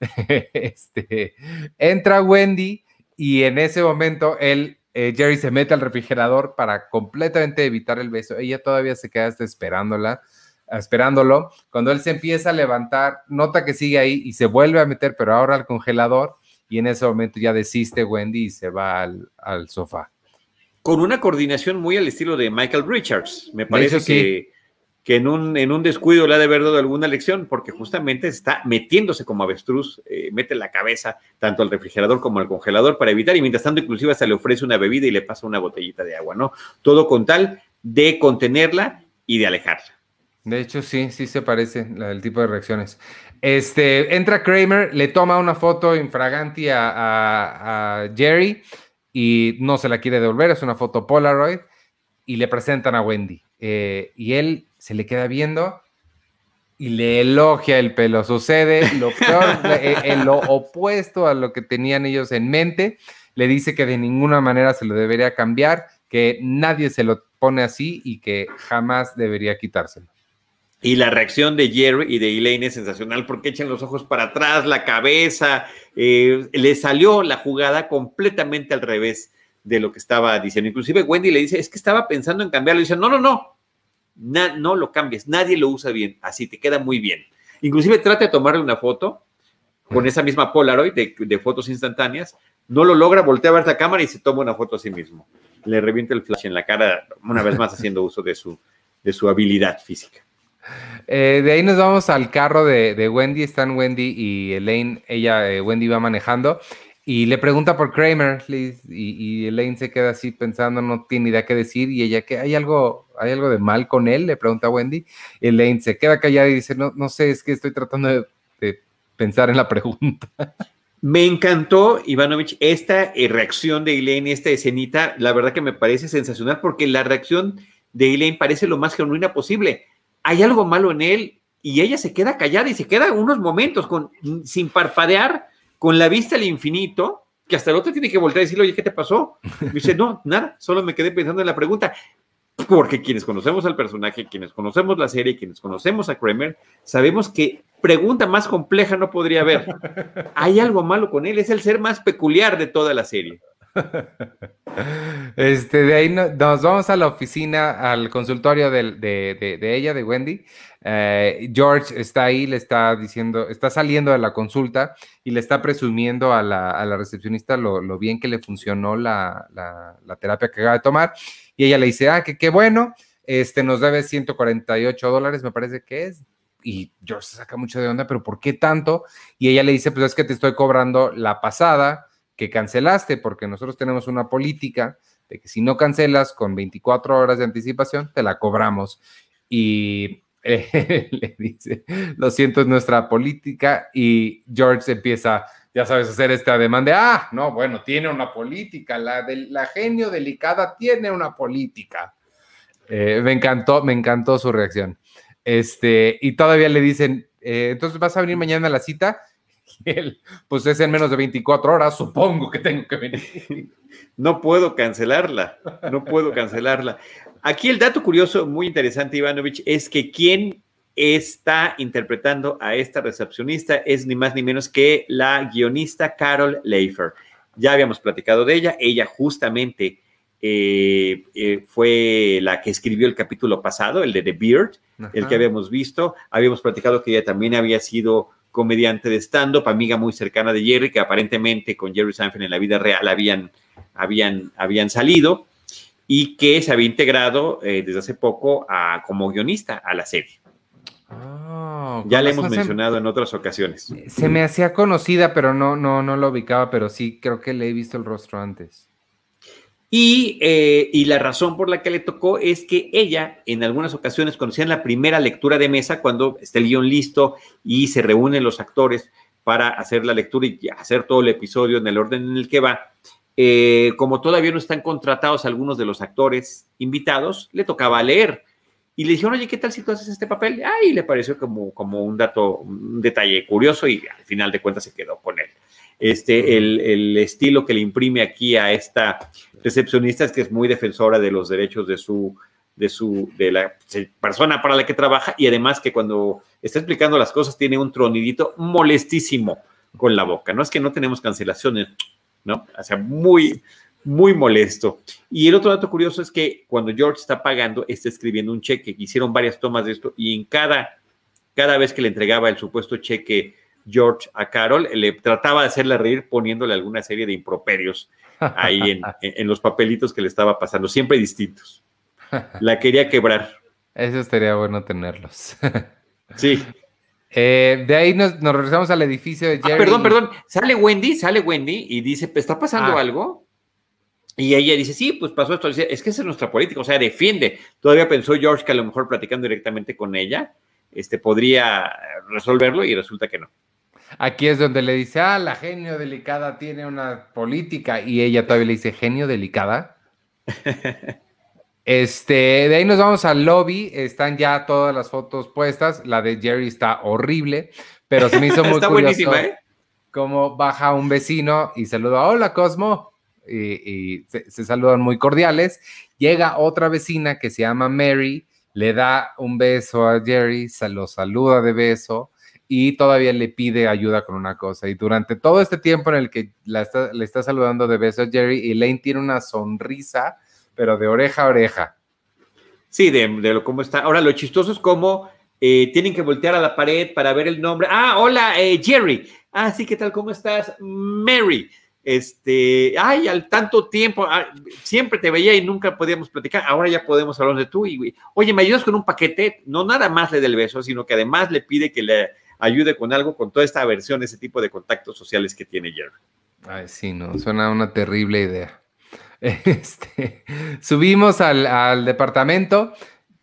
este, entra Wendy y en ese momento él, eh, Jerry se mete al refrigerador para completamente evitar el beso. Ella todavía se queda esperándola, esperándolo. Cuando él se empieza a levantar, nota que sigue ahí y se vuelve a meter, pero ahora al congelador. Y en ese momento ya desiste Wendy y se va al, al sofá. Con una coordinación muy al estilo de Michael Richards. Me parece que que en un, en un descuido le ha de haber dado alguna lección, porque justamente está metiéndose como avestruz, eh, mete la cabeza tanto al refrigerador como al congelador para evitar, y mientras tanto inclusive hasta le ofrece una bebida y le pasa una botellita de agua, ¿no? Todo con tal de contenerla y de alejarla. De hecho, sí, sí se parece el tipo de reacciones. Este, entra Kramer, le toma una foto infraganti a, Jerry y no se la quiere devolver, es una foto Polaroid, y le presentan a Wendy. Eh, y él se le queda viendo y le elogia el pelo. Sucede lo peor, eh, en lo opuesto a lo que tenían ellos en mente. Le dice que de ninguna manera se lo debería cambiar, que nadie se lo pone así y que jamás debería quitárselo. Y la reacción de Jerry y de Elaine es sensacional porque echan los ojos para atrás, la cabeza, eh, le salió la jugada completamente al revés de lo que estaba diciendo. Inclusive Wendy le dice, es que estaba pensando en cambiarlo. Y dice, no, no, no, no lo cambies, nadie lo usa bien, así te queda muy bien. Inclusive trata de tomarle una foto con esa misma Polaroid de, fotos instantáneas, no lo logra, voltea a ver la cámara y se toma una foto a sí mismo. Le revienta el flash en la cara, una vez más haciendo uso de su, de su habilidad física. Eh, de ahí nos vamos al carro de, Wendy, están Wendy y Elaine, ella, eh, Wendy va manejando y le pregunta por Kramer y, Elaine se queda así pensando, no tiene idea qué decir y ella que hay algo, hay algo de mal con él, le pregunta Wendy. Elaine se queda callada y dice, no, no sé, es que estoy tratando de, pensar en la pregunta. Me encantó, Ivanovich, esta eh, reacción de Elaine, esta escenita, la verdad que me parece sensacional porque la reacción de Elaine parece lo más genuina posible. Hay algo malo en él y ella se queda callada y se queda unos momentos con, sin parpadear con la vista al infinito, que hasta el otro tiene que volver a decirle, oye, ¿qué te pasó? Y dice, no, nada, solo me quedé pensando en la pregunta. Porque quienes conocemos al personaje, quienes conocemos la serie, quienes conocemos a Kramer, sabemos que pregunta más compleja no podría haber. Hay algo malo con él, es el ser más peculiar de toda la serie. Este, de ahí nos vamos a la oficina, al consultorio de, ella, de Wendy. Eh, George está ahí, le está diciendo, está saliendo de la consulta y le está presumiendo a la, recepcionista lo, bien que le funcionó la, terapia que acaba de tomar. Y ella le dice, ah, que qué bueno, este, nos debe 148 dólares, me parece que es. Y George se saca mucho de onda, pero ¿por qué tanto? Y ella le dice, pues es que te estoy cobrando la pasada que cancelaste, porque nosotros tenemos una política de que si no cancelas con 24 horas de anticipación, te la cobramos. Y le dice, lo siento, es nuestra política. Y George empieza, ya sabes, hacer este ademán de, ah, no, bueno, tiene una política, la genio delicada tiene una política. Eh, me encantó, me encantó su reacción. Este, y todavía le dicen, eh, entonces vas a venir mañana a la cita y él, pues es en menos de 24 horas, supongo que tengo que venir. No puedo cancelarla, no puedo cancelarla. Aquí el dato curioso, muy interesante, Ivanovich, es que quien está interpretando a esta recepcionista es ni más ni menos que la guionista Carol Leifer. Ya habíamos platicado de ella, ella justamente eh, eh, fue la que escribió el capítulo pasado, el de The Beard, el que habíamos visto. Habíamos platicado que ella también había sido comediante de stand-up, amiga muy cercana de Jerry, que aparentemente con Jerry Seinfeld en la vida real habían, habían, habían salido y que se había integrado eh, desde hace poco a, como guionista a la serie. Ah, ya le hemos mencionado en otras ocasiones. Se me hacía conocida, pero no, no, no lo ubicaba, pero sí creo que le he visto el rostro antes. Y, eh, y, la razón por la que le tocó es que ella, en algunas ocasiones, cuando hacían la primera lectura de mesa, cuando está el guion listo y se reúnen los actores para hacer la lectura y hacer todo el episodio en el orden en el que va, eh, como todavía no están contratados algunos de los actores invitados, le tocaba leer. Y le dijeron, oye, ¿qué tal si tú haces este papel? Ay, le pareció como, como un dato, un detalle curioso y al final de cuentas se quedó con él. Este, el, el estilo que le imprime aquí a esta recepcionista es que es muy defensora de los derechos de su, de su, de la persona para la que trabaja y además que cuando está explicando las cosas tiene un tronidito molestísimo con la boca. No es que no tenemos cancelaciones, ¿no? O sea, muy, muy molesto. Y el otro dato curioso es que cuando George está pagando, está escribiendo un cheque. Hicieron varias tomas de esto y en cada, cada vez que le entregaba el supuesto cheque George a Carol, le trataba de hacerle reír poniéndole alguna serie de improperios ahí en, los papelitos que le estaba pasando, siempre distintos. La quería quebrar. Eso estaría bueno tenerlos. Sí. Eh, de ahí nos, regresamos al edificio de ah, perdón, perdón. Sale Wendy, sale Wendy y dice, ¿está pasando ah. algo? Y ella dice, sí, pues pasó esto. Dice, es que esa es nuestra política, o sea, defiende. Todavía pensó George que a lo mejor platicando directamente con ella, este, podría resolverlo y resulta que no. Aquí es donde le dice, ah, la genio delicada tiene una política y ella todavía le dice, genio delicada. este, de ahí nos vamos al lobby, están ya todas las fotos puestas, la de Jerry está horrible, pero se me hizo muy está buenísima, ¿eh? Como baja un vecino y saluda, hola Cosmo, y, se, saludan muy cordiales. Llega otra vecina que se llama Mary, le da un beso a Jerry, se lo saluda de beso y todavía le pide ayuda con una cosa. Y durante todo este tiempo en el que le está saludando de beso a Jerry, Elaine tiene una sonrisa, pero de oreja a oreja. Sí, de, de lo cómo está. Ahora, lo chistoso es cómo eh, tienen que voltear a la pared para ver el nombre. Ah, hola, eh, Jerry. Ah, sí, ¿qué tal? ¿Cómo estás? Mary. Este, ay, al tanto tiempo, ah, siempre te veía y nunca podíamos platicar. Ahora ya podemos hablar de tú. Y, oye, ¿me ayudas con un paquete? No nada más le del beso, sino que además le pide que le ayude con algo, con toda esta aversión, ese tipo de contactos sociales que tiene Jerry. Ay, sí, no, suena una terrible idea. Este, subimos al, departamento,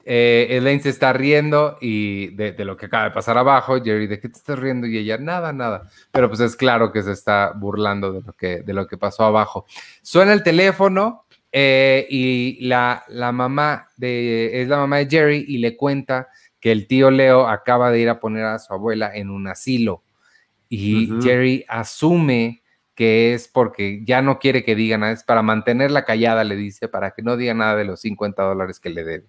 eh, Elaine se está riendo y de, lo que acaba de pasar abajo, Jerry, ¿de qué te estás riendo? Y ella, nada, nada. Pero pues es claro que se está burlando de lo que, de lo que pasó abajo. Suena el teléfono eh, y la, la mamá de, es la mamá de Jerry y le cuenta que el tío Leo acaba de ir a poner a su abuela en un asilo y Jerry asume que es porque ya no quiere que diga nada, es para mantenerla callada, le dice, para que no diga nada de los 50 dólares que le debe.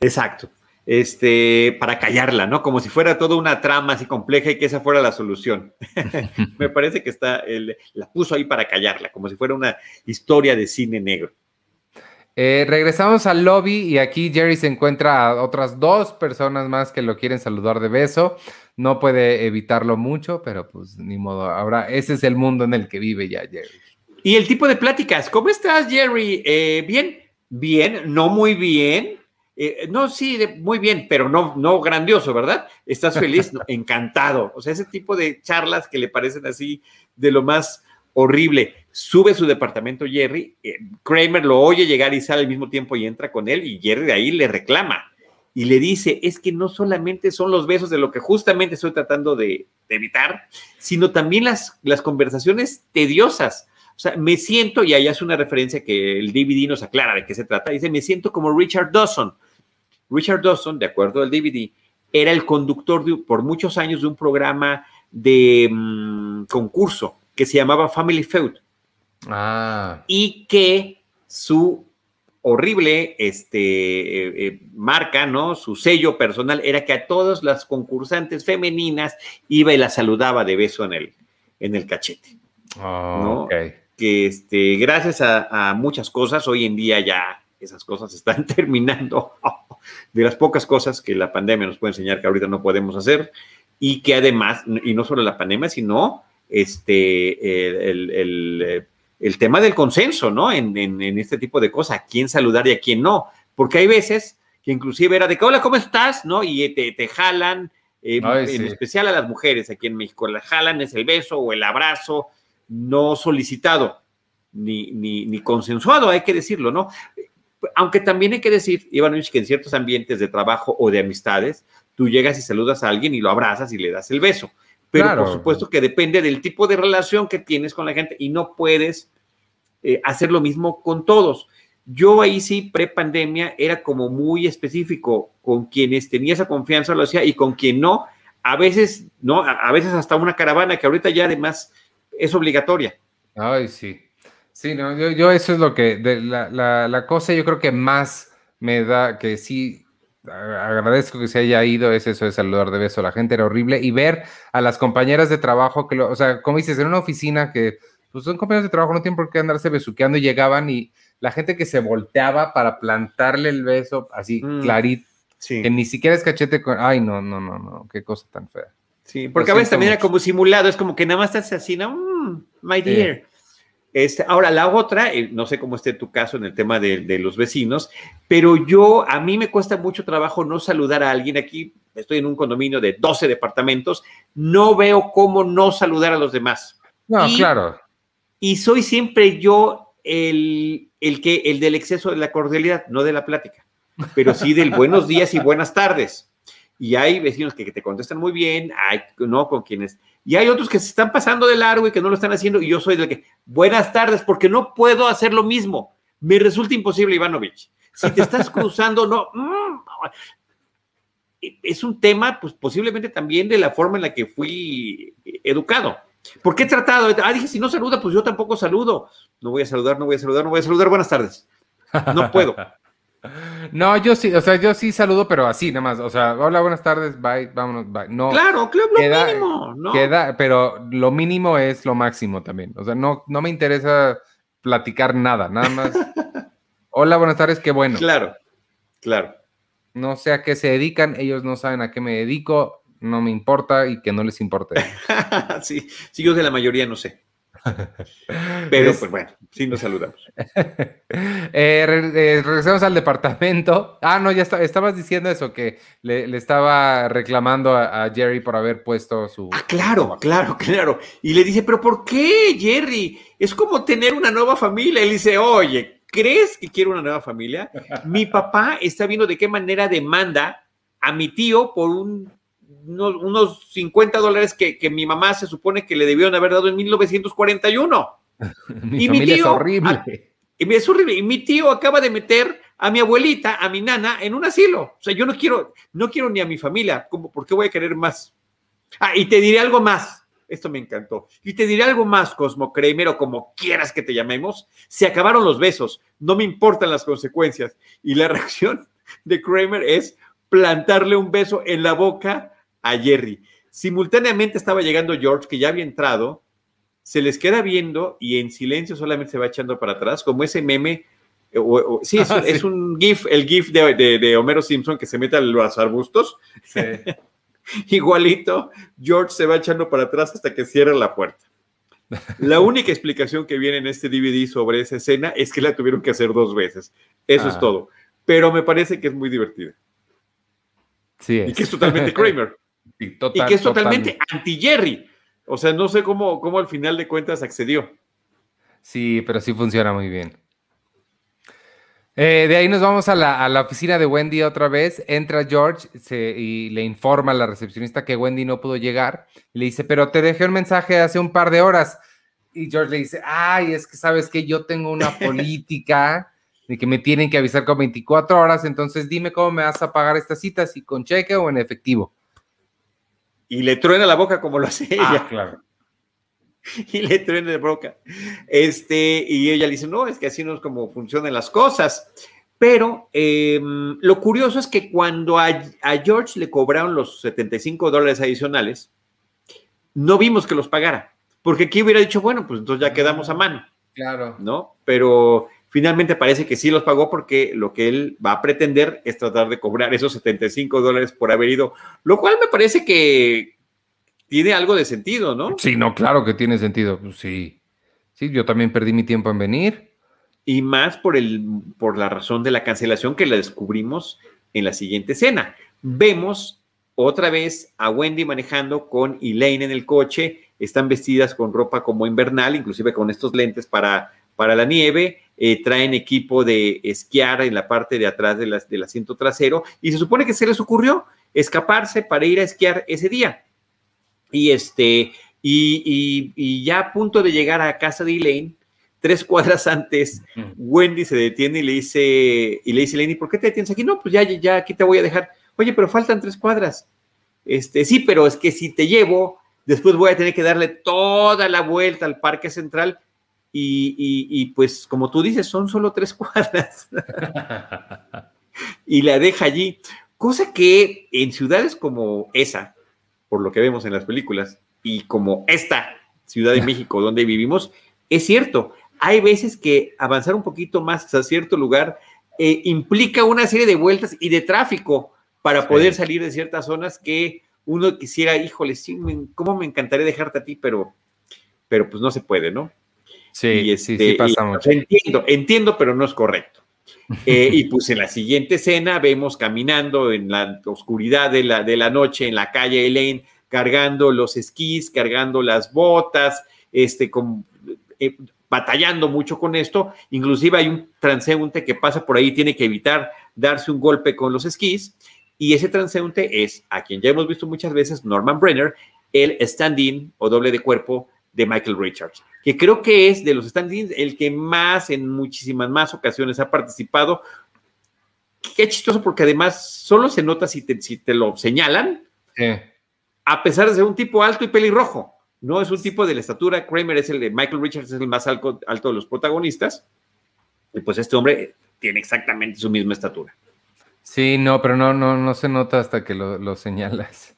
Exacto. Este, para callarla, ¿no? Como si fuera toda una trama así compleja y que esa fuera la solución. Me parece que está, la puso ahí para callarla, como si fuera una historia de cine negro. Eh, regresamos al lobby y aquí Jerry se encuentra a otras dos personas más que lo quieren saludar de beso. No puede evitarlo mucho, pero pues ni modo. Ahora, ese es el mundo en el que vive ya Jerry. Y el tipo de pláticas, ¿cómo estás, Jerry? Eh, bien, bien, no muy bien. Eh, no, sí, muy bien, pero no, no grandioso, ¿verdad? ¿Estás feliz? encantado. O sea, ese tipo de charlas que le parecen así de lo más horrible. Sube su departamento Jerry, eh, Kramer lo oye llegar y sale al mismo tiempo y entra con él y Jerry de ahí le reclama y le dice, es que no solamente son los besos de lo que justamente estoy tratando de, evitar, sino también las, las conversaciones tediosas. O sea, me siento, y ahí hace una referencia que el DVD nos aclara de qué se trata, dice, me siento como Richard Dawson. Richard Dawson, de acuerdo al DVD, era el conductor por muchos años de un programa de mm, concurso que se llamaba Family Feud. Ah. Y que su horrible este, eh, eh, marca, ¿no? Su sello personal era que a todas las concursantes femeninas iba y la saludaba de beso en el, en el cachete. Oh, Que este, gracias a, muchas cosas, hoy en día ya esas cosas están terminando. De las pocas cosas que la pandemia nos puede enseñar que ahorita no podemos hacer, y que además, y no solo la pandemia, sino este, el, tema del consenso, ¿no? En, este tipo de cosas, a quién saludar y a quién no, porque hay veces que inclusive era de que, hola, ¿cómo estás? ¿No? Y te, jalan, eh, en especial a las mujeres aquí en México, la jalan es el beso o el abrazo no solicitado, ni, ni, ni consensuado, hay que decirlo, ¿no? Aunque también hay que decir, Ivanovich, que en ciertos ambientes de trabajo o de amistades, tú llegas y saludas a alguien y lo abrazas y le das el beso. Pero por supuesto que depende del tipo de relación que tienes con la gente y no puedes eh, hacer lo mismo con todos. Yo ahí sí, pre-pandemia, era como muy específico con quienes tenía esa confianza lo hacía y con quien no, a veces, ¿no? A, veces hasta una caravana que ahorita ya además es obligatoria. Ay, sí. Sí, no, yo, eso es lo que, la, la, la cosa yo creo que más me da, que sí agradezco que se haya ido, es eso de saludar de beso, la gente era horrible, y ver a las compañeras de trabajo, que lo, o sea, como dices, en una oficina que, pues son compañeros de trabajo, no tienen por qué andarse besuqueando, y llegaban y la gente que se volteaba para plantarle el beso, así mm, clarito, que ni siquiera es cachete con, ay, no, no, no, no, qué cosa tan fea. Sí, porque a veces también era como simulado, es como que nada más estás así, ¿no? Mm, my dear. Este, ahora, la otra, eh, no sé cómo esté tu caso en el tema de, los vecinos, pero yo, a mí me cuesta mucho trabajo no saludar a alguien. Aquí estoy en un condominio de 12 departamentos, no veo cómo no saludar a los demás. No, claro. Y soy siempre yo el, el, que, el del exceso de la cordialidad, no de la plática, pero sí del buenos días y buenas tardes. Y hay vecinos que, que te contestan muy bien, hay, ¿no? Con quienes y hay otros que se están pasando de largo y que no lo están haciendo, y yo soy del que, buenas tardes, porque no puedo hacer lo mismo. Me resulta imposible, Ivanovich. Si te estás cruzando, no. Mm, es un tema, pues posiblemente también de la forma en la que fui educado. Porque he tratado, ah, dije, si no saluda, pues yo tampoco saludo. No voy a saludar, no voy a saludar, no voy a saludar. Buenas tardes. No puedo. No, yo sí, o sea, yo sí saludo, pero así nada más. O sea, hola, buenas tardes, bye, vámonos, bye. No, claro, claro, lo mínimo, ¿no? Queda, pero lo mínimo es lo máximo también. O sea, no, no me interesa platicar nada, nada más. hola, buenas tardes, qué bueno. Claro, claro. No sé a qué se dedican, ellos no saben a qué me dedico, no me importa y que no les importe. sí, sí, yo de la mayoría no sé. Pero pues bueno, sí nos saludamos. Eh, eh, regresamos al departamento. Ah, no, ya estabas diciendo eso, que le, estaba reclamando a, Jerry por haber puesto su... Ah, claro, claro, claro. Y le dice, pero ¿por qué, Jerry? Es como tener una nueva familia. Él dice, oye, ¿crees que quiero una nueva familia? Mi papá está viendo de qué manera demanda a mi tío por un unos, 50 dólares que, mi mamá se supone que le debieron haber dado en 1941. mi y mi tío, es horrible. y es horrible. Y mi tío acaba de meter a mi abuelita, a mi nana, en un asilo. O sea, yo no quiero, no quiero ni a mi familia. ¿Cómo, ¿Por qué voy a querer más? Ah, y te diré algo más. Esto me encantó. Y te diré algo más, Cosmo Kramer, o como quieras que te llamemos. Se acabaron los besos. No me importan las consecuencias. Y la reacción de Kramer es plantarle un beso en la boca a Jerry. Simultáneamente estaba llegando George, que ya había entrado, se les queda viendo y en silencio solamente se va echando para atrás, como ese meme. Eh, sí, es, un GIF, el GIF de, Homero Simpson que se mete a los arbustos. Igualito, George se va echando para atrás hasta que cierra la puerta. La única explicación que viene en este DVD sobre esa escena es que la tuvieron que hacer dos veces. Eso es ah. todo. Pero me parece que es muy divertida. Sí. Y que es totalmente Kramer. Y, que es totalmente anti-Jerry. O sea, no sé cómo, cómo al final de cuentas accedió. Sí, pero sí funciona muy bien. Eh, de ahí nos vamos a la, oficina de Wendy otra vez. Entra George y le informa a la recepcionista que Wendy no pudo llegar. Y le dice, pero te dejé un mensaje hace un par de horas. Y George le dice, ay, es que sabes que yo tengo una política de que me tienen que avisar con 24 horas, entonces dime cómo me vas a pagar estas citas, si con cheque o en efectivo y le truena la boca como lo hace ah, ella. claro. Y le truena la boca. Este, y ella le dice, no, es que así no es como funcionan las cosas. Pero em, lo curioso es que cuando a, George le cobraron los 75 dólares adicionales, no vimos que los pagara. Porque aquí hubiera dicho, bueno, pues entonces ya quedamos a mano. Claro. ¿No? Pero finalmente parece que sí los pagó porque lo que él va a pretender es tratar de cobrar esos 75 dólares por haber ido, lo cual me parece que, tiene algo de sentido, ¿no? Sí, no, claro que tiene sentido. Pues sí. Sí, yo también perdí mi tiempo en venir. Y más por, el, por la razón de la cancelación que la descubrimos en la siguiente escena. Vemos otra vez a Wendy manejando con Elaine en el coche. Están vestidas con ropa como invernal, inclusive con estos lentes para, para la nieve. Eh, traen equipo de esquiar en la parte de atrás de del asiento trasero. Y se supone que se les ocurrió escaparse para ir a esquiar ese día. Y este, y, ya a punto de llegar a casa de Elaine, tres cuadras antes, Wendy se detiene y le dice, y le dice Elaine, ¿por qué te detienes aquí? No, pues ya, ya aquí te voy a dejar. Oye, pero faltan tres cuadras. Este, sí, pero es que si te llevo, después voy a tener que darle toda la vuelta al parque central y, y pues como tú dices, son solo tres cuadras. y la deja allí. Cosa que en ciudades como esa, por lo que vemos en las películas, y como esta Ciudad de México donde vivimos, es cierto, hay veces que avanzar un poquito más a cierto lugar eh, implica una serie de vueltas y de tráfico para poder salir de ciertas zonas que uno quisiera, híjole, sí, cómo me encantaría dejarte a ti, pero, pero pues no se puede, ¿no? Sí, sí, sí, este, mucho. Entiendo, entiendo, pero no es correcto. Eh, y pues en la siguiente escena vemos caminando en la oscuridad de la, de la noche en la calle Elaine, cargando los esquís, cargando las botas, este, con, eh, batallando mucho con esto. Inclusive hay un transeúnte que pasa por ahí, tiene que evitar darse un golpe con los esquís. Y ese transeúnte es, a quien ya hemos visto muchas veces, Norman Brenner, el stand-in o doble de cuerpo de Michael Richards que creo que es de los stand-ins el que más en muchísimas más ocasiones ha participado. Qué chistoso, porque además solo se nota si te, si te lo señalan, a pesar de ser un tipo alto y pelirrojo. No es un tipo de la estatura. Kramer es el de Michael Richards, es el más alto, alto de los protagonistas. Y pues este hombre tiene exactamente su misma estatura. Sí, no, pero no, no, no se nota hasta que lo, lo señalas.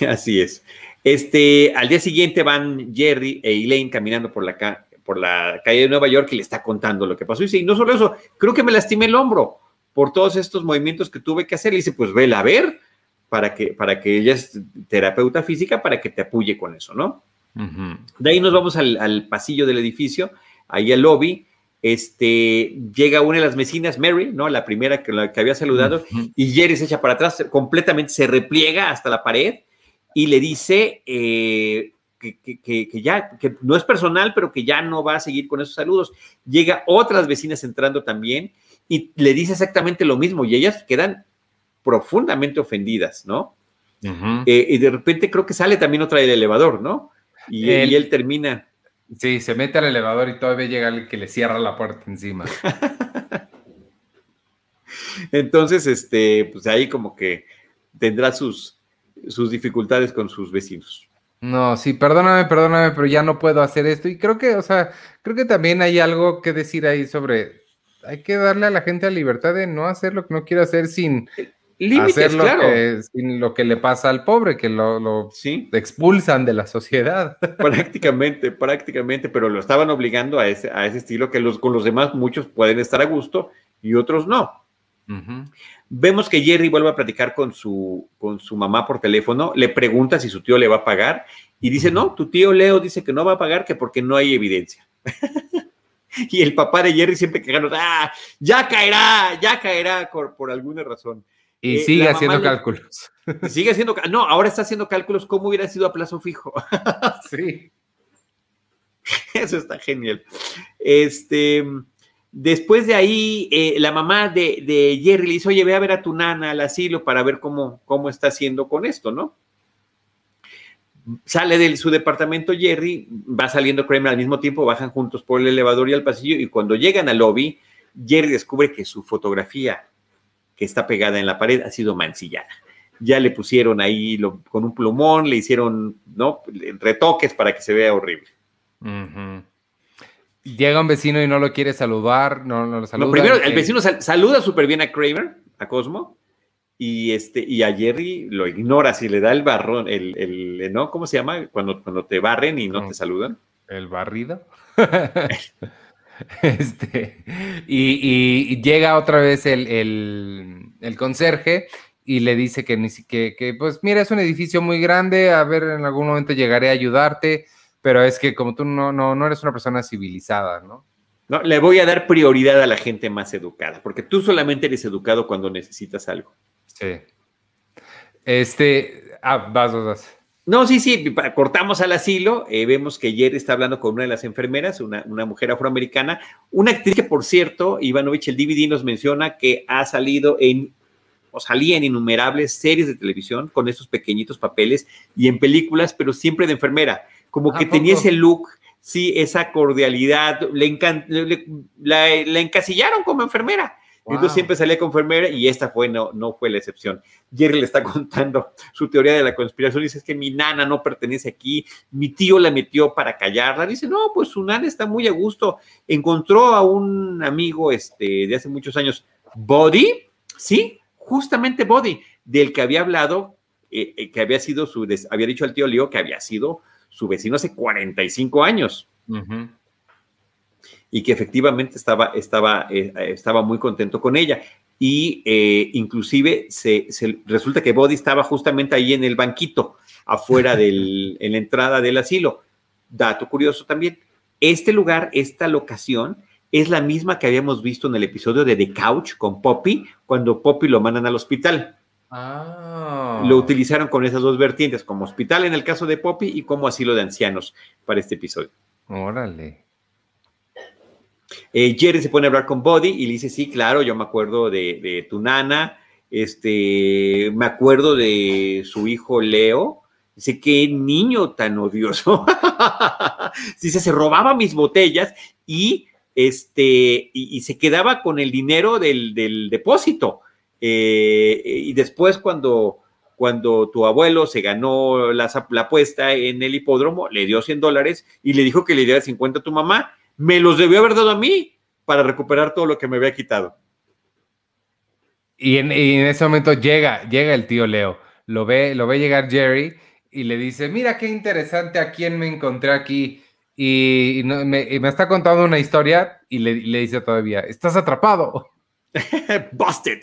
Así es. Este, al día siguiente van Jerry e Elaine caminando por la, por la calle de Nueva York y le está contando lo que pasó. Y dice, y no solo eso, creo que me lastimé el hombro por todos estos movimientos que tuve que hacer. Y dice, pues vela a ver, para que, para que ella es terapeuta física, para que te apoye con eso, ¿no? De ahí nos vamos al, pasillo del edificio, ahí al lobby. Este, llega una de las vecinas, Mary, ¿no? La primera que, la que había saludado, y Jerry se echa para atrás, completamente se repliega hasta la pared y le dice eh, que, ya, que no es personal, pero que ya no va a seguir con esos saludos. Llega otras vecinas entrando también y le dice exactamente lo mismo y ellas quedan profundamente ofendidas, ¿no? Eh, y de repente creo que sale también otra del elevador, ¿no? Y, él termina. Sí, se mete al elevador y todavía llega el que le cierra la puerta encima. Entonces, este, pues ahí como que tendrá sus, sus dificultades con sus vecinos. No, sí, perdóname, perdóname, pero ya no puedo hacer esto. Y creo que, o sea, creo que también hay algo que decir ahí sobre, hay que darle a la gente la libertad de no hacer lo que no quiere hacer sin hacer lo, que, sin lo que le pasa al pobre, que lo, expulsan de la sociedad. Prácticamente, prácticamente, pero lo estaban obligando a ese, a ese estilo que los, con los demás muchos pueden estar a gusto y otros no. Vemos que Jerry vuelve a platicar con su, con su mamá por teléfono, le pregunta si su tío le va a pagar y dice, no, tu tío Leo dice que no va a pagar que porque no hay evidencia. y el papá de Jerry siempre quejando, ah, ya caerá, ya caerá por, alguna razón. Y eh, sigue haciendo cálculos. Sigue haciendo, no, ahora está haciendo cálculos cómo hubiera sido a plazo fijo. sí. Eso está genial. Este, Después de ahí, eh, la mamá de, Jerry le dice, oye, ve a ver a tu nana al asilo para ver cómo, cómo está haciendo con esto, ¿no? Sale de su departamento Jerry, va saliendo Kramer al mismo tiempo, bajan juntos por el elevador y al pasillo, y cuando llegan al lobby, Jerry descubre que su fotografía que está pegada en la pared ha sido mancillada. Ya le pusieron ahí con un plumón, le hicieron ¿no? retoques para que se vea horrible. Llega un vecino y no lo quiere saludar, no, no lo saluda. primero, el vecino saluda súper bien a Kramer, a Cosmo, y, este, y a Jerry lo ignora, si le da el barrón, el, el ¿no? ¿Cómo se llama? Cuando, cuando te barren y no te saludan. El barrido. este, y, y, llega otra vez el, el, el conserje y le dice que, ni, que, que, pues mira, es un edificio muy grande, a ver, en algún momento llegaré a ayudarte, pero es que como tú no, no, no eres una persona civilizada, ¿no? No, le voy a dar prioridad a la gente más educada, porque tú solamente eres educado cuando necesitas algo. Sí. Este, ah, vas, vas, vas. No, sí, sí, cortamos al asilo, eh, vemos que Jerry está hablando con una de las enfermeras, una, una, mujer afroamericana, una actriz que, por cierto, Ivanovich, el DVD nos menciona que ha salido en, o salía en innumerables series de televisión con esos pequeñitos papeles y en películas, pero siempre de enfermera, como que tenía ese look, sí, esa cordialidad, le, le la, la encasillaron como enfermera. Entonces siempre salía con enfermera y esta fue, no, no fue la excepción. Jerry le está contando su teoría de la conspiración. Dice, es que mi nana no pertenece aquí, mi tío la metió para callarla. Dice, no, pues su nana está muy a gusto. Encontró a un amigo este, de hace muchos años, Body, sí, justamente Body, del que había hablado, eh, eh, que había sido su, había dicho al tío Leo que había sido su vecino hace 45 años. Uh y que efectivamente estaba, estaba, eh, estaba muy contento con ella. Y eh, inclusive se, resulta que Body estaba justamente ahí en el banquito, afuera del, en la entrada del asilo. Dato curioso también, este lugar, esta locación, es la misma que habíamos visto en el episodio de The Couch con Poppy, cuando Poppy lo mandan al hospital. Ah. Lo utilizaron con esas dos vertientes, como hospital en el caso de Poppy y como asilo de ancianos para este episodio. Órale. Eh, Jerry se pone a hablar con Buddy y le dice, sí, claro, yo me acuerdo de, tu nana, este, me acuerdo de su hijo Leo. Dice, qué niño tan odioso. dice, se robaba mis botellas y, este, y, se quedaba con el dinero del, depósito. Eh, y después cuando, cuando tu abuelo se ganó la, apuesta en el hipódromo, le dio 100 dólares y le dijo que le diera 50 a tu mamá me los debió haber dado a mí para recuperar todo lo que me había quitado. Y en, ese momento llega, llega el tío Leo, lo ve, lo ve llegar Jerry y le dice, mira qué interesante a quién me encontré aquí. Y, me, está contando una historia y le dice todavía, estás atrapado. Busted.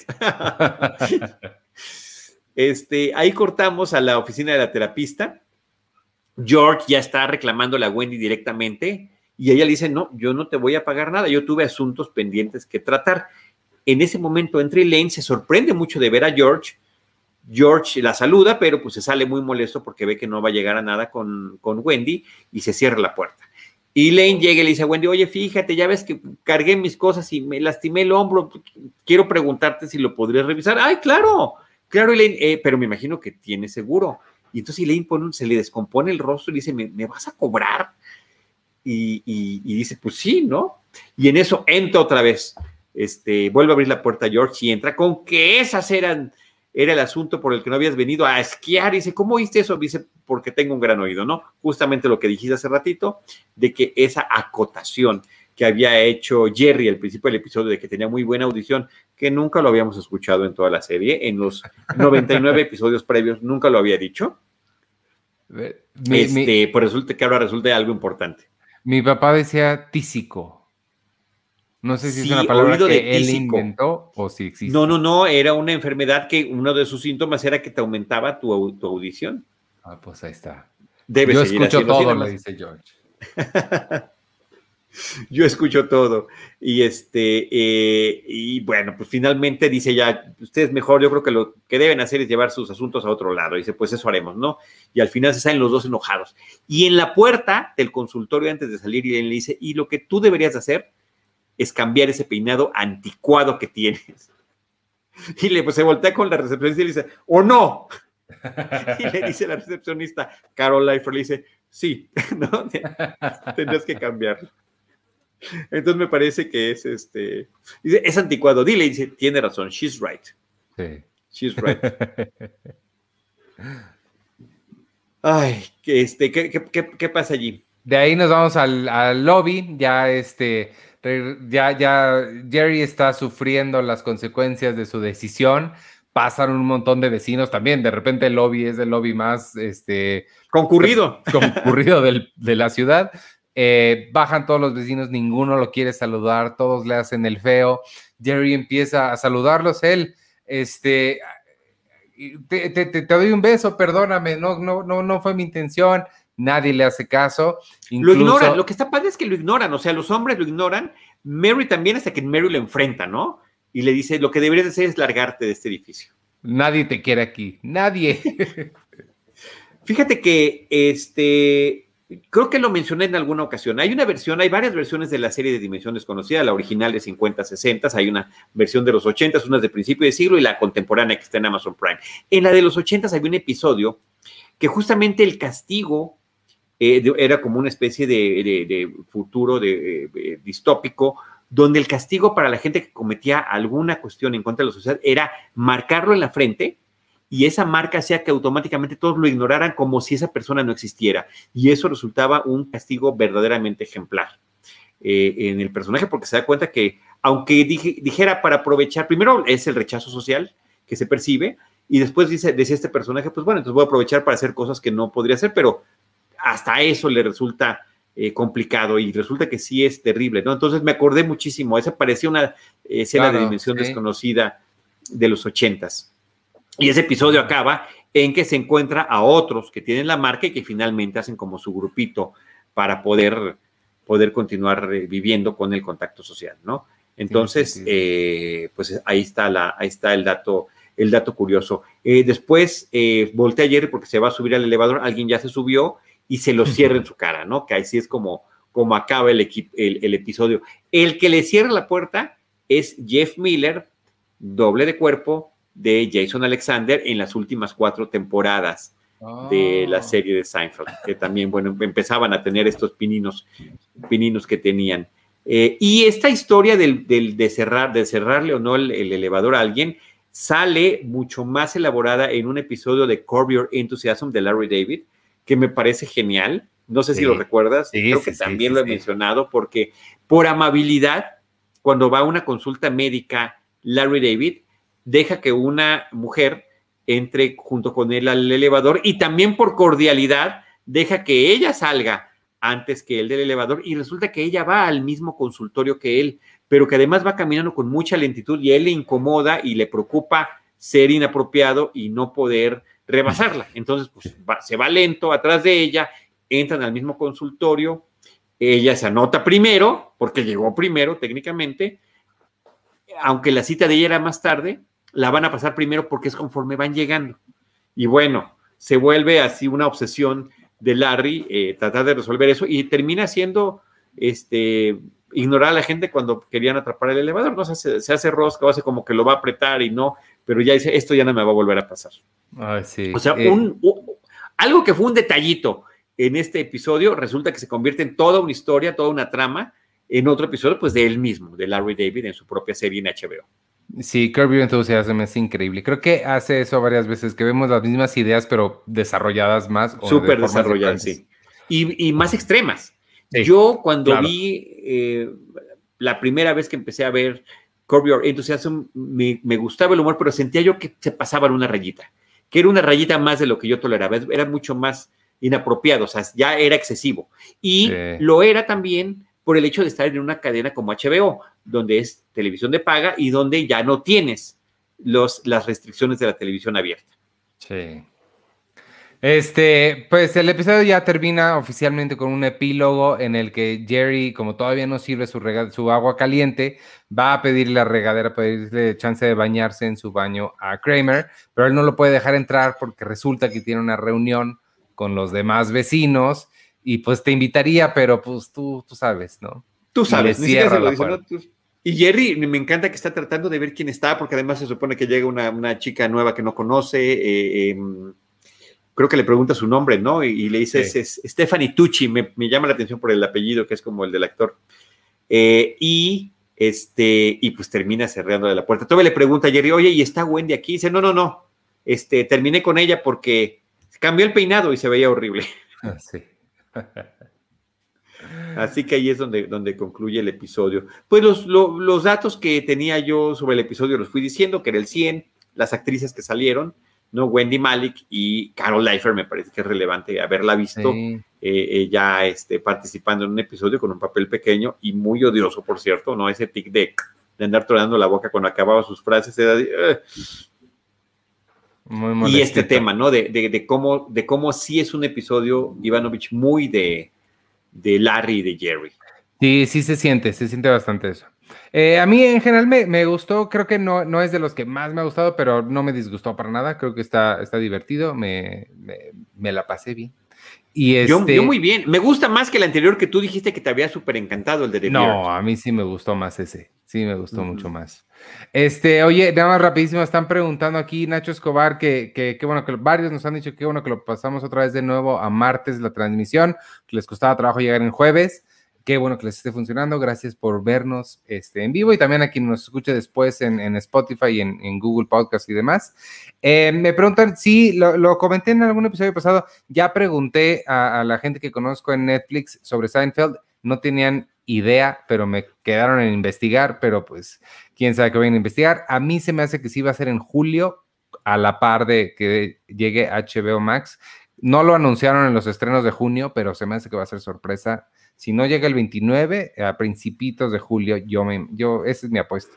este, ahí cortamos a la oficina de la terapista. George ya está reclamándole a Wendy directamente y ella le dice, no, yo no te voy a pagar nada, yo tuve asuntos pendientes que tratar. En ese momento entra Elaine, se sorprende mucho de ver a George. George la saluda, pero pues se sale muy molesto porque ve que no va a llegar a nada con, con Wendy y se cierra la puerta. Y Elaine llega y le dice a Wendy, oye, fíjate, ya ves que cargué mis cosas y me lastimé el hombro, quiero preguntarte si lo podrías revisar. Ay, claro, claro, Elaine, eh, pero me imagino que tiene seguro. Y entonces Elaine pone, se le descompone el rostro y dice, ¿me, vas a cobrar? y, dice, pues sí, ¿no? Y en eso entra otra vez, este, vuelve a abrir la puerta George y entra con que esas eran, era el asunto por el que no habías venido a esquiar. Y dice, ¿cómo oíste eso? Dice, porque tengo un gran oído, ¿no? Justamente lo que dijiste hace ratito, de que esa acotación que había hecho Jerry al principio del episodio de que tenía muy buena audición, que nunca lo habíamos escuchado en toda la serie, en los 99 episodios previos nunca lo había dicho. este, por resulta que ahora resulta algo importante. Mi papá decía tísico. No sé si es una palabra que él inventó o si existe. No, no, no, era una enfermedad que uno de sus síntomas era que te aumentaba tu, audición. Ah, pues ahí está. Yo escucho todo, le dice George. Yo escucho todo. Y este, eh, y bueno, pues finalmente dice ya, ustedes mejor, yo creo que lo que deben hacer es llevar sus asuntos a otro lado. Dice, pues eso haremos, ¿no? Y al final se salen los dos enojados. Y en la puerta del consultorio, antes de salir, y él le dice, y lo que tú deberías hacer es cambiar ese peinado anticuado que tienes. Y le pues, se voltea con la recepcionista y le dice, ¿o no? Y le dice la recepcionista, Carol Leifer, le dice, sí, ¿no? Tendrás que cambiarlo. Entonces me parece que es este. Dice, es anticuado. Dile, dice, tiene razón, she's right. Sí. She's right. Ay, que este, ¿qué, qué, pasa allí? De ahí nos vamos al, lobby. Ya este. Ya, ya Jerry está sufriendo las consecuencias de su decisión. Pasan un montón de vecinos también. De repente el lobby es el lobby más este, concurrido, concurrido de la ciudad. Eh, bajan todos los vecinos, ninguno lo quiere saludar, todos le hacen el feo. Jerry empieza a saludarlos, él, este, te, doy un beso, perdóname, no, no, no, no fue mi intención, nadie le hace caso. Lo ignoran, lo que está padre es que lo ignoran, o sea, los hombres lo ignoran, Mary también hasta que Mary lo enfrenta, ¿no? Y le dice, lo que deberías hacer es largarte de este edificio. Nadie te quiere aquí, nadie. Fíjate que este, creo que lo mencioné en alguna ocasión. Hay una versión, hay varias versiones de la serie de Dimensión Desconocida, la original de 50, 60, hay una versión de los 80, una de principio de siglo y la contemporánea que está en Amazon Prime. En la de los 80 había un episodio que justamente el castigo eh, era como una especie de, futuro de, distópico, donde el castigo para la gente que cometía alguna cuestión en contra de la sociedad era marcarlo en la frente y esa marca hacía que automáticamente todos lo ignoraran como si esa persona no existiera. Y eso resultaba un castigo verdaderamente ejemplar eh, en el personaje porque se da cuenta que, aunque dijera para aprovechar, primero es el rechazo social que se percibe y después dice, decía este personaje, pues bueno, entonces voy a aprovechar para hacer cosas que no podría hacer, pero hasta eso le resulta eh, complicado y resulta que sí es terrible, ¿no? Entonces me acordé muchísimo, esa parecía una escena de dimensión desconocida de los ochentas. Y ese episodio acaba en que se encuentra a otros que tienen la marca y que finalmente hacen como su grupito para poder, poder continuar eh, viviendo con el contacto social, ¿no? Entonces, eh, pues ahí está, la, ahí está el dato, el dato curioso. Eh, después voltea ayer porque se va a subir al elevador, alguien ya se subió y se lo cierra en su cara, ¿no? Que así es como, como acaba el, el episodio. El que le cierra la puerta es Jeff Miller, doble de cuerpo, de Jason Alexander en las últimas cuatro temporadas de la ah. serie de Seinfeld, que también, bueno, empezaban a tener estos pininos, pininos que tenían. Eh, y esta historia del, de, cerrar, de cerrarle o no el, elevador a alguien sale mucho más elaborada en un episodio de Curb Your Enthusiasm de Larry David, que me parece genial. No sé si lo recuerdas, creo que también lo he mencionado, porque por amabilidad, cuando va a una consulta médica, Larry David deja que una mujer entre junto con él al elevador y también por cordialidad deja que ella salga antes que él del elevador y resulta que ella va al mismo consultorio que él, pero que además va caminando con mucha lentitud y a él le incomoda y le preocupa ser inapropiado y no poder rebasarla. Entonces, pues se va lento atrás de ella, entran al mismo consultorio, ella se anota primero, porque llegó primero técnicamente, aunque la cita de ella era más tarde, la van a pasar primero porque es conforme van llegando. Y bueno, se vuelve así una obsesión de Larry eh, tratar de resolver eso y termina siendo este ignorar a la gente cuando querían atrapar el elevador, ¿no? Se, se hace rosca, hace como que lo va a apretar y no, pero ya dice, esto ya no me va a volver a pasar. Sí. O sea, eh, algo que fue un detallito en este episodio resulta que se convierte en toda una historia, toda una trama, en otro episodio, pues de él mismo, de Larry David, en su propia serie en HBO. Sí, Your Enthusiasm es increíble. Creo que hace eso varias veces, que vemos las mismas ideas, pero desarrolladas más. Súper desarrolladas, sí. Y, más extremas. Yo cuando vi eh, la primera vez que empecé a ver Curb Your Enthusiasm, me, me, gustaba el humor, pero sentía yo que se pasaba una rayita, que era una rayita más de lo que yo toleraba, era mucho más inapropiado, o sea, ya era excesivo. Y lo era también por el hecho de estar en una cadena como HBO, donde es televisión de paga y donde ya no tienes los, las restricciones de la televisión abierta. Sí. Este, pues el episodio ya termina oficialmente con un epílogo en el que Jerry, como todavía no sirve su, su agua caliente, va a pedirle la regadera, pedirle chance de bañarse en su baño a Kramer, pero él no lo puede dejar entrar porque resulta que tiene una reunión con los demás vecinos y pues te invitaría, pero pues tú, tú sabes, ¿no? Tú sabes, y, cierra la y Jerry, me encanta que está tratando de ver quién está, porque además se supone que llega una, chica nueva que no conoce. Eh, em, creo que le pregunta su nombre, ¿no? Y, le dice, es, Stephanie Tucci, me, llama la atención por el apellido, que es como el del actor. Eh, y este, y pues termina cerrando de la puerta. Todavía le pregunta a Jerry, oye, ¿y está Wendy aquí? dice, no, no, no. Este, terminé con ella porque cambió el peinado y se veía horrible. Ah, sí. Así que ahí es donde, donde concluye el episodio. Pues los, los, datos que tenía yo sobre el episodio los fui diciendo, que era el 100, las actrices que salieron, ¿no? Wendy Malik y Carol Leifer, me parece que es relevante haberla visto eh, ya este, participando en un episodio con un papel pequeño y muy odioso, por cierto, ¿no? Ese tic de, de andar tronando la boca cuando acababa sus frases, era y este tema, ¿no? De, de, cómo, de cómo sí es un episodio, Ivanovich, muy de, de Larry y de Jerry. Sí, sí se siente, se siente bastante eso. Eh, a mí en general me, me, gustó, creo que no, no es de los que más me ha gustado, pero no me disgustó para nada, creo que está, está divertido, me, me, la pasé bien. Y este... yo, muy bien, me gusta más que el anterior que tú dijiste que te había súper encantado, el de The No, a mí sí me gustó más ese, sí me gustó mucho más. Este, oye, nada más rapidísimo, están preguntando aquí Nacho Escobar que, que, que, bueno, que varios nos han dicho que bueno que lo pasamos otra vez de nuevo a martes la transmisión, que les costaba trabajo llegar en jueves. Qué bueno que les esté funcionando. Gracias por vernos este, en vivo y también a quien nos escuche después en, Spotify y en, Google Podcast y demás. Eh, me preguntan, sí, lo, comenté en algún episodio pasado. Ya pregunté a, la gente que conozco en Netflix sobre Seinfeld. No tenían idea, pero me quedaron en investigar. Pero pues, quién sabe qué van a investigar. A mí se me hace que sí va a ser en julio, a la par de que llegue HBO Max. No lo anunciaron en los estrenos de junio, pero se me hace que va a ser sorpresa si no llega el 29, a principios de julio, yo, me, yo esa es mi apuesta.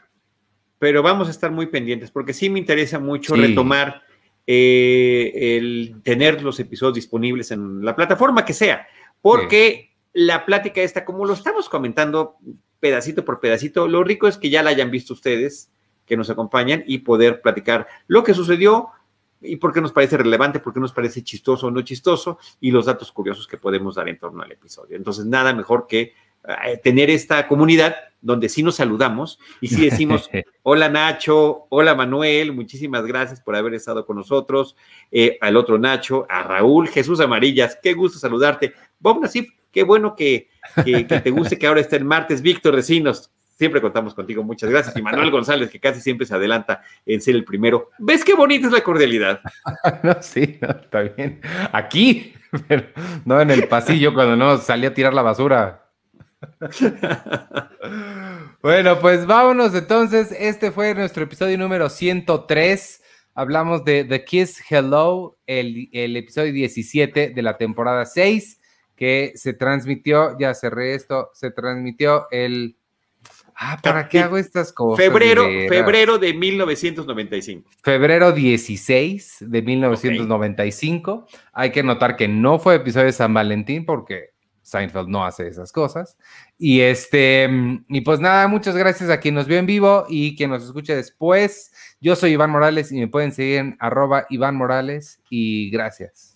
Pero vamos a estar muy pendientes porque sí me interesa mucho retomar eh, el tener los episodios disponibles en la plataforma que sea, porque la plática esta, como lo estamos comentando pedacito por pedacito, lo rico es que ya la hayan visto ustedes, que nos acompañan y poder platicar lo que sucedió, y por qué nos parece relevante, por qué nos parece chistoso o no chistoso y los datos curiosos que podemos dar en torno al episodio. Entonces, nada mejor que eh, tener esta comunidad donde sí nos saludamos y sí decimos, hola Nacho, hola Manuel, muchísimas gracias por haber estado con nosotros, eh, al otro Nacho, a Raúl, Jesús Amarillas, qué gusto saludarte. Bob Nasif, qué bueno que, que, que te guste que ahora esté el martes. Víctor Recinos, Siempre contamos contigo, muchas gracias. Y Manuel González, que casi siempre se adelanta en ser el primero. ¿Ves qué bonita es la cordialidad? no, sí, está bien. Aquí, no en el pasillo cuando no salí a tirar la basura. bueno, pues vámonos entonces. Este fue nuestro episodio número 103. Hablamos de The Kiss Hello, el, el episodio 17 de la temporada 6, que se transmitió, ya cerré esto, se transmitió el Ah, ¿para qué hago estas cosas? Febrero, febrero de 1995. Febrero 16 de 1995. Hay que notar que no fue episodio de San Valentín porque Seinfeld no hace esas cosas. Y este, y pues nada, muchas gracias a quien nos vio en vivo y quien nos escuche después. Yo soy Iván Morales y me pueden seguir en arroba Iván Morales y gracias.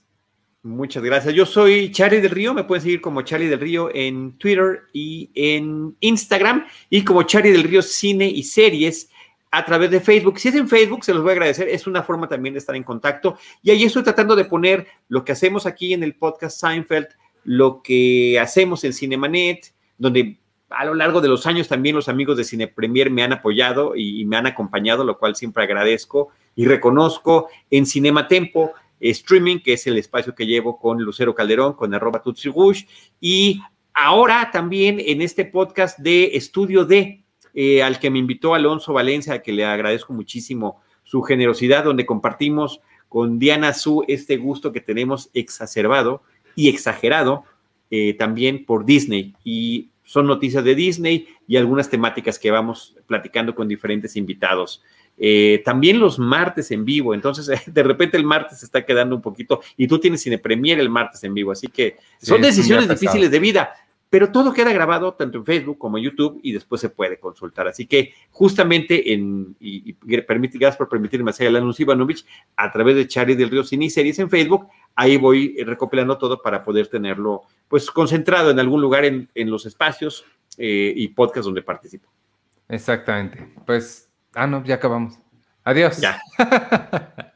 Muchas gracias. Yo soy Charlie del Río. Me pueden seguir como Charlie del Río en Twitter y en Instagram y como Charlie del Río Cine y Series a través de Facebook. Si es en Facebook, se los voy a agradecer. Es una forma también de estar en contacto. Y ahí estoy tratando de poner lo que hacemos aquí en el podcast Seinfeld, lo que hacemos en Cinemanet, donde a lo largo de los años también los amigos de Cine Premier me han apoyado y, me han acompañado, lo cual siempre agradezco y reconozco en Cinema Tempo streaming, que es el espacio que llevo con Lucero Calderón, con arroba Tutsi y ahora también en este podcast de Estudio D, eh, al que me invitó Alonso Valencia, que le agradezco muchísimo su generosidad, donde compartimos con Diana Su este gusto que tenemos exacerbado y exagerado eh, también por Disney. Y son noticias de Disney y algunas temáticas que vamos platicando con diferentes invitados. Eh, también los martes en vivo, entonces de repente el martes se está quedando un poquito y tú tienes cine premier el martes en vivo, así que son decisiones difíciles de vida, pero todo queda grabado tanto en Facebook como en YouTube y después se puede consultar. Así que justamente en, y, gracias por permitirme hacer el anuncio Ivanovich, a través de Charlie del Río Cine Series en Facebook, ahí voy recopilando todo para poder tenerlo pues concentrado en algún lugar en, los espacios eh, y podcast donde participo. Exactamente. Pues Ah, no, ya acabamos. Adiós. Ya.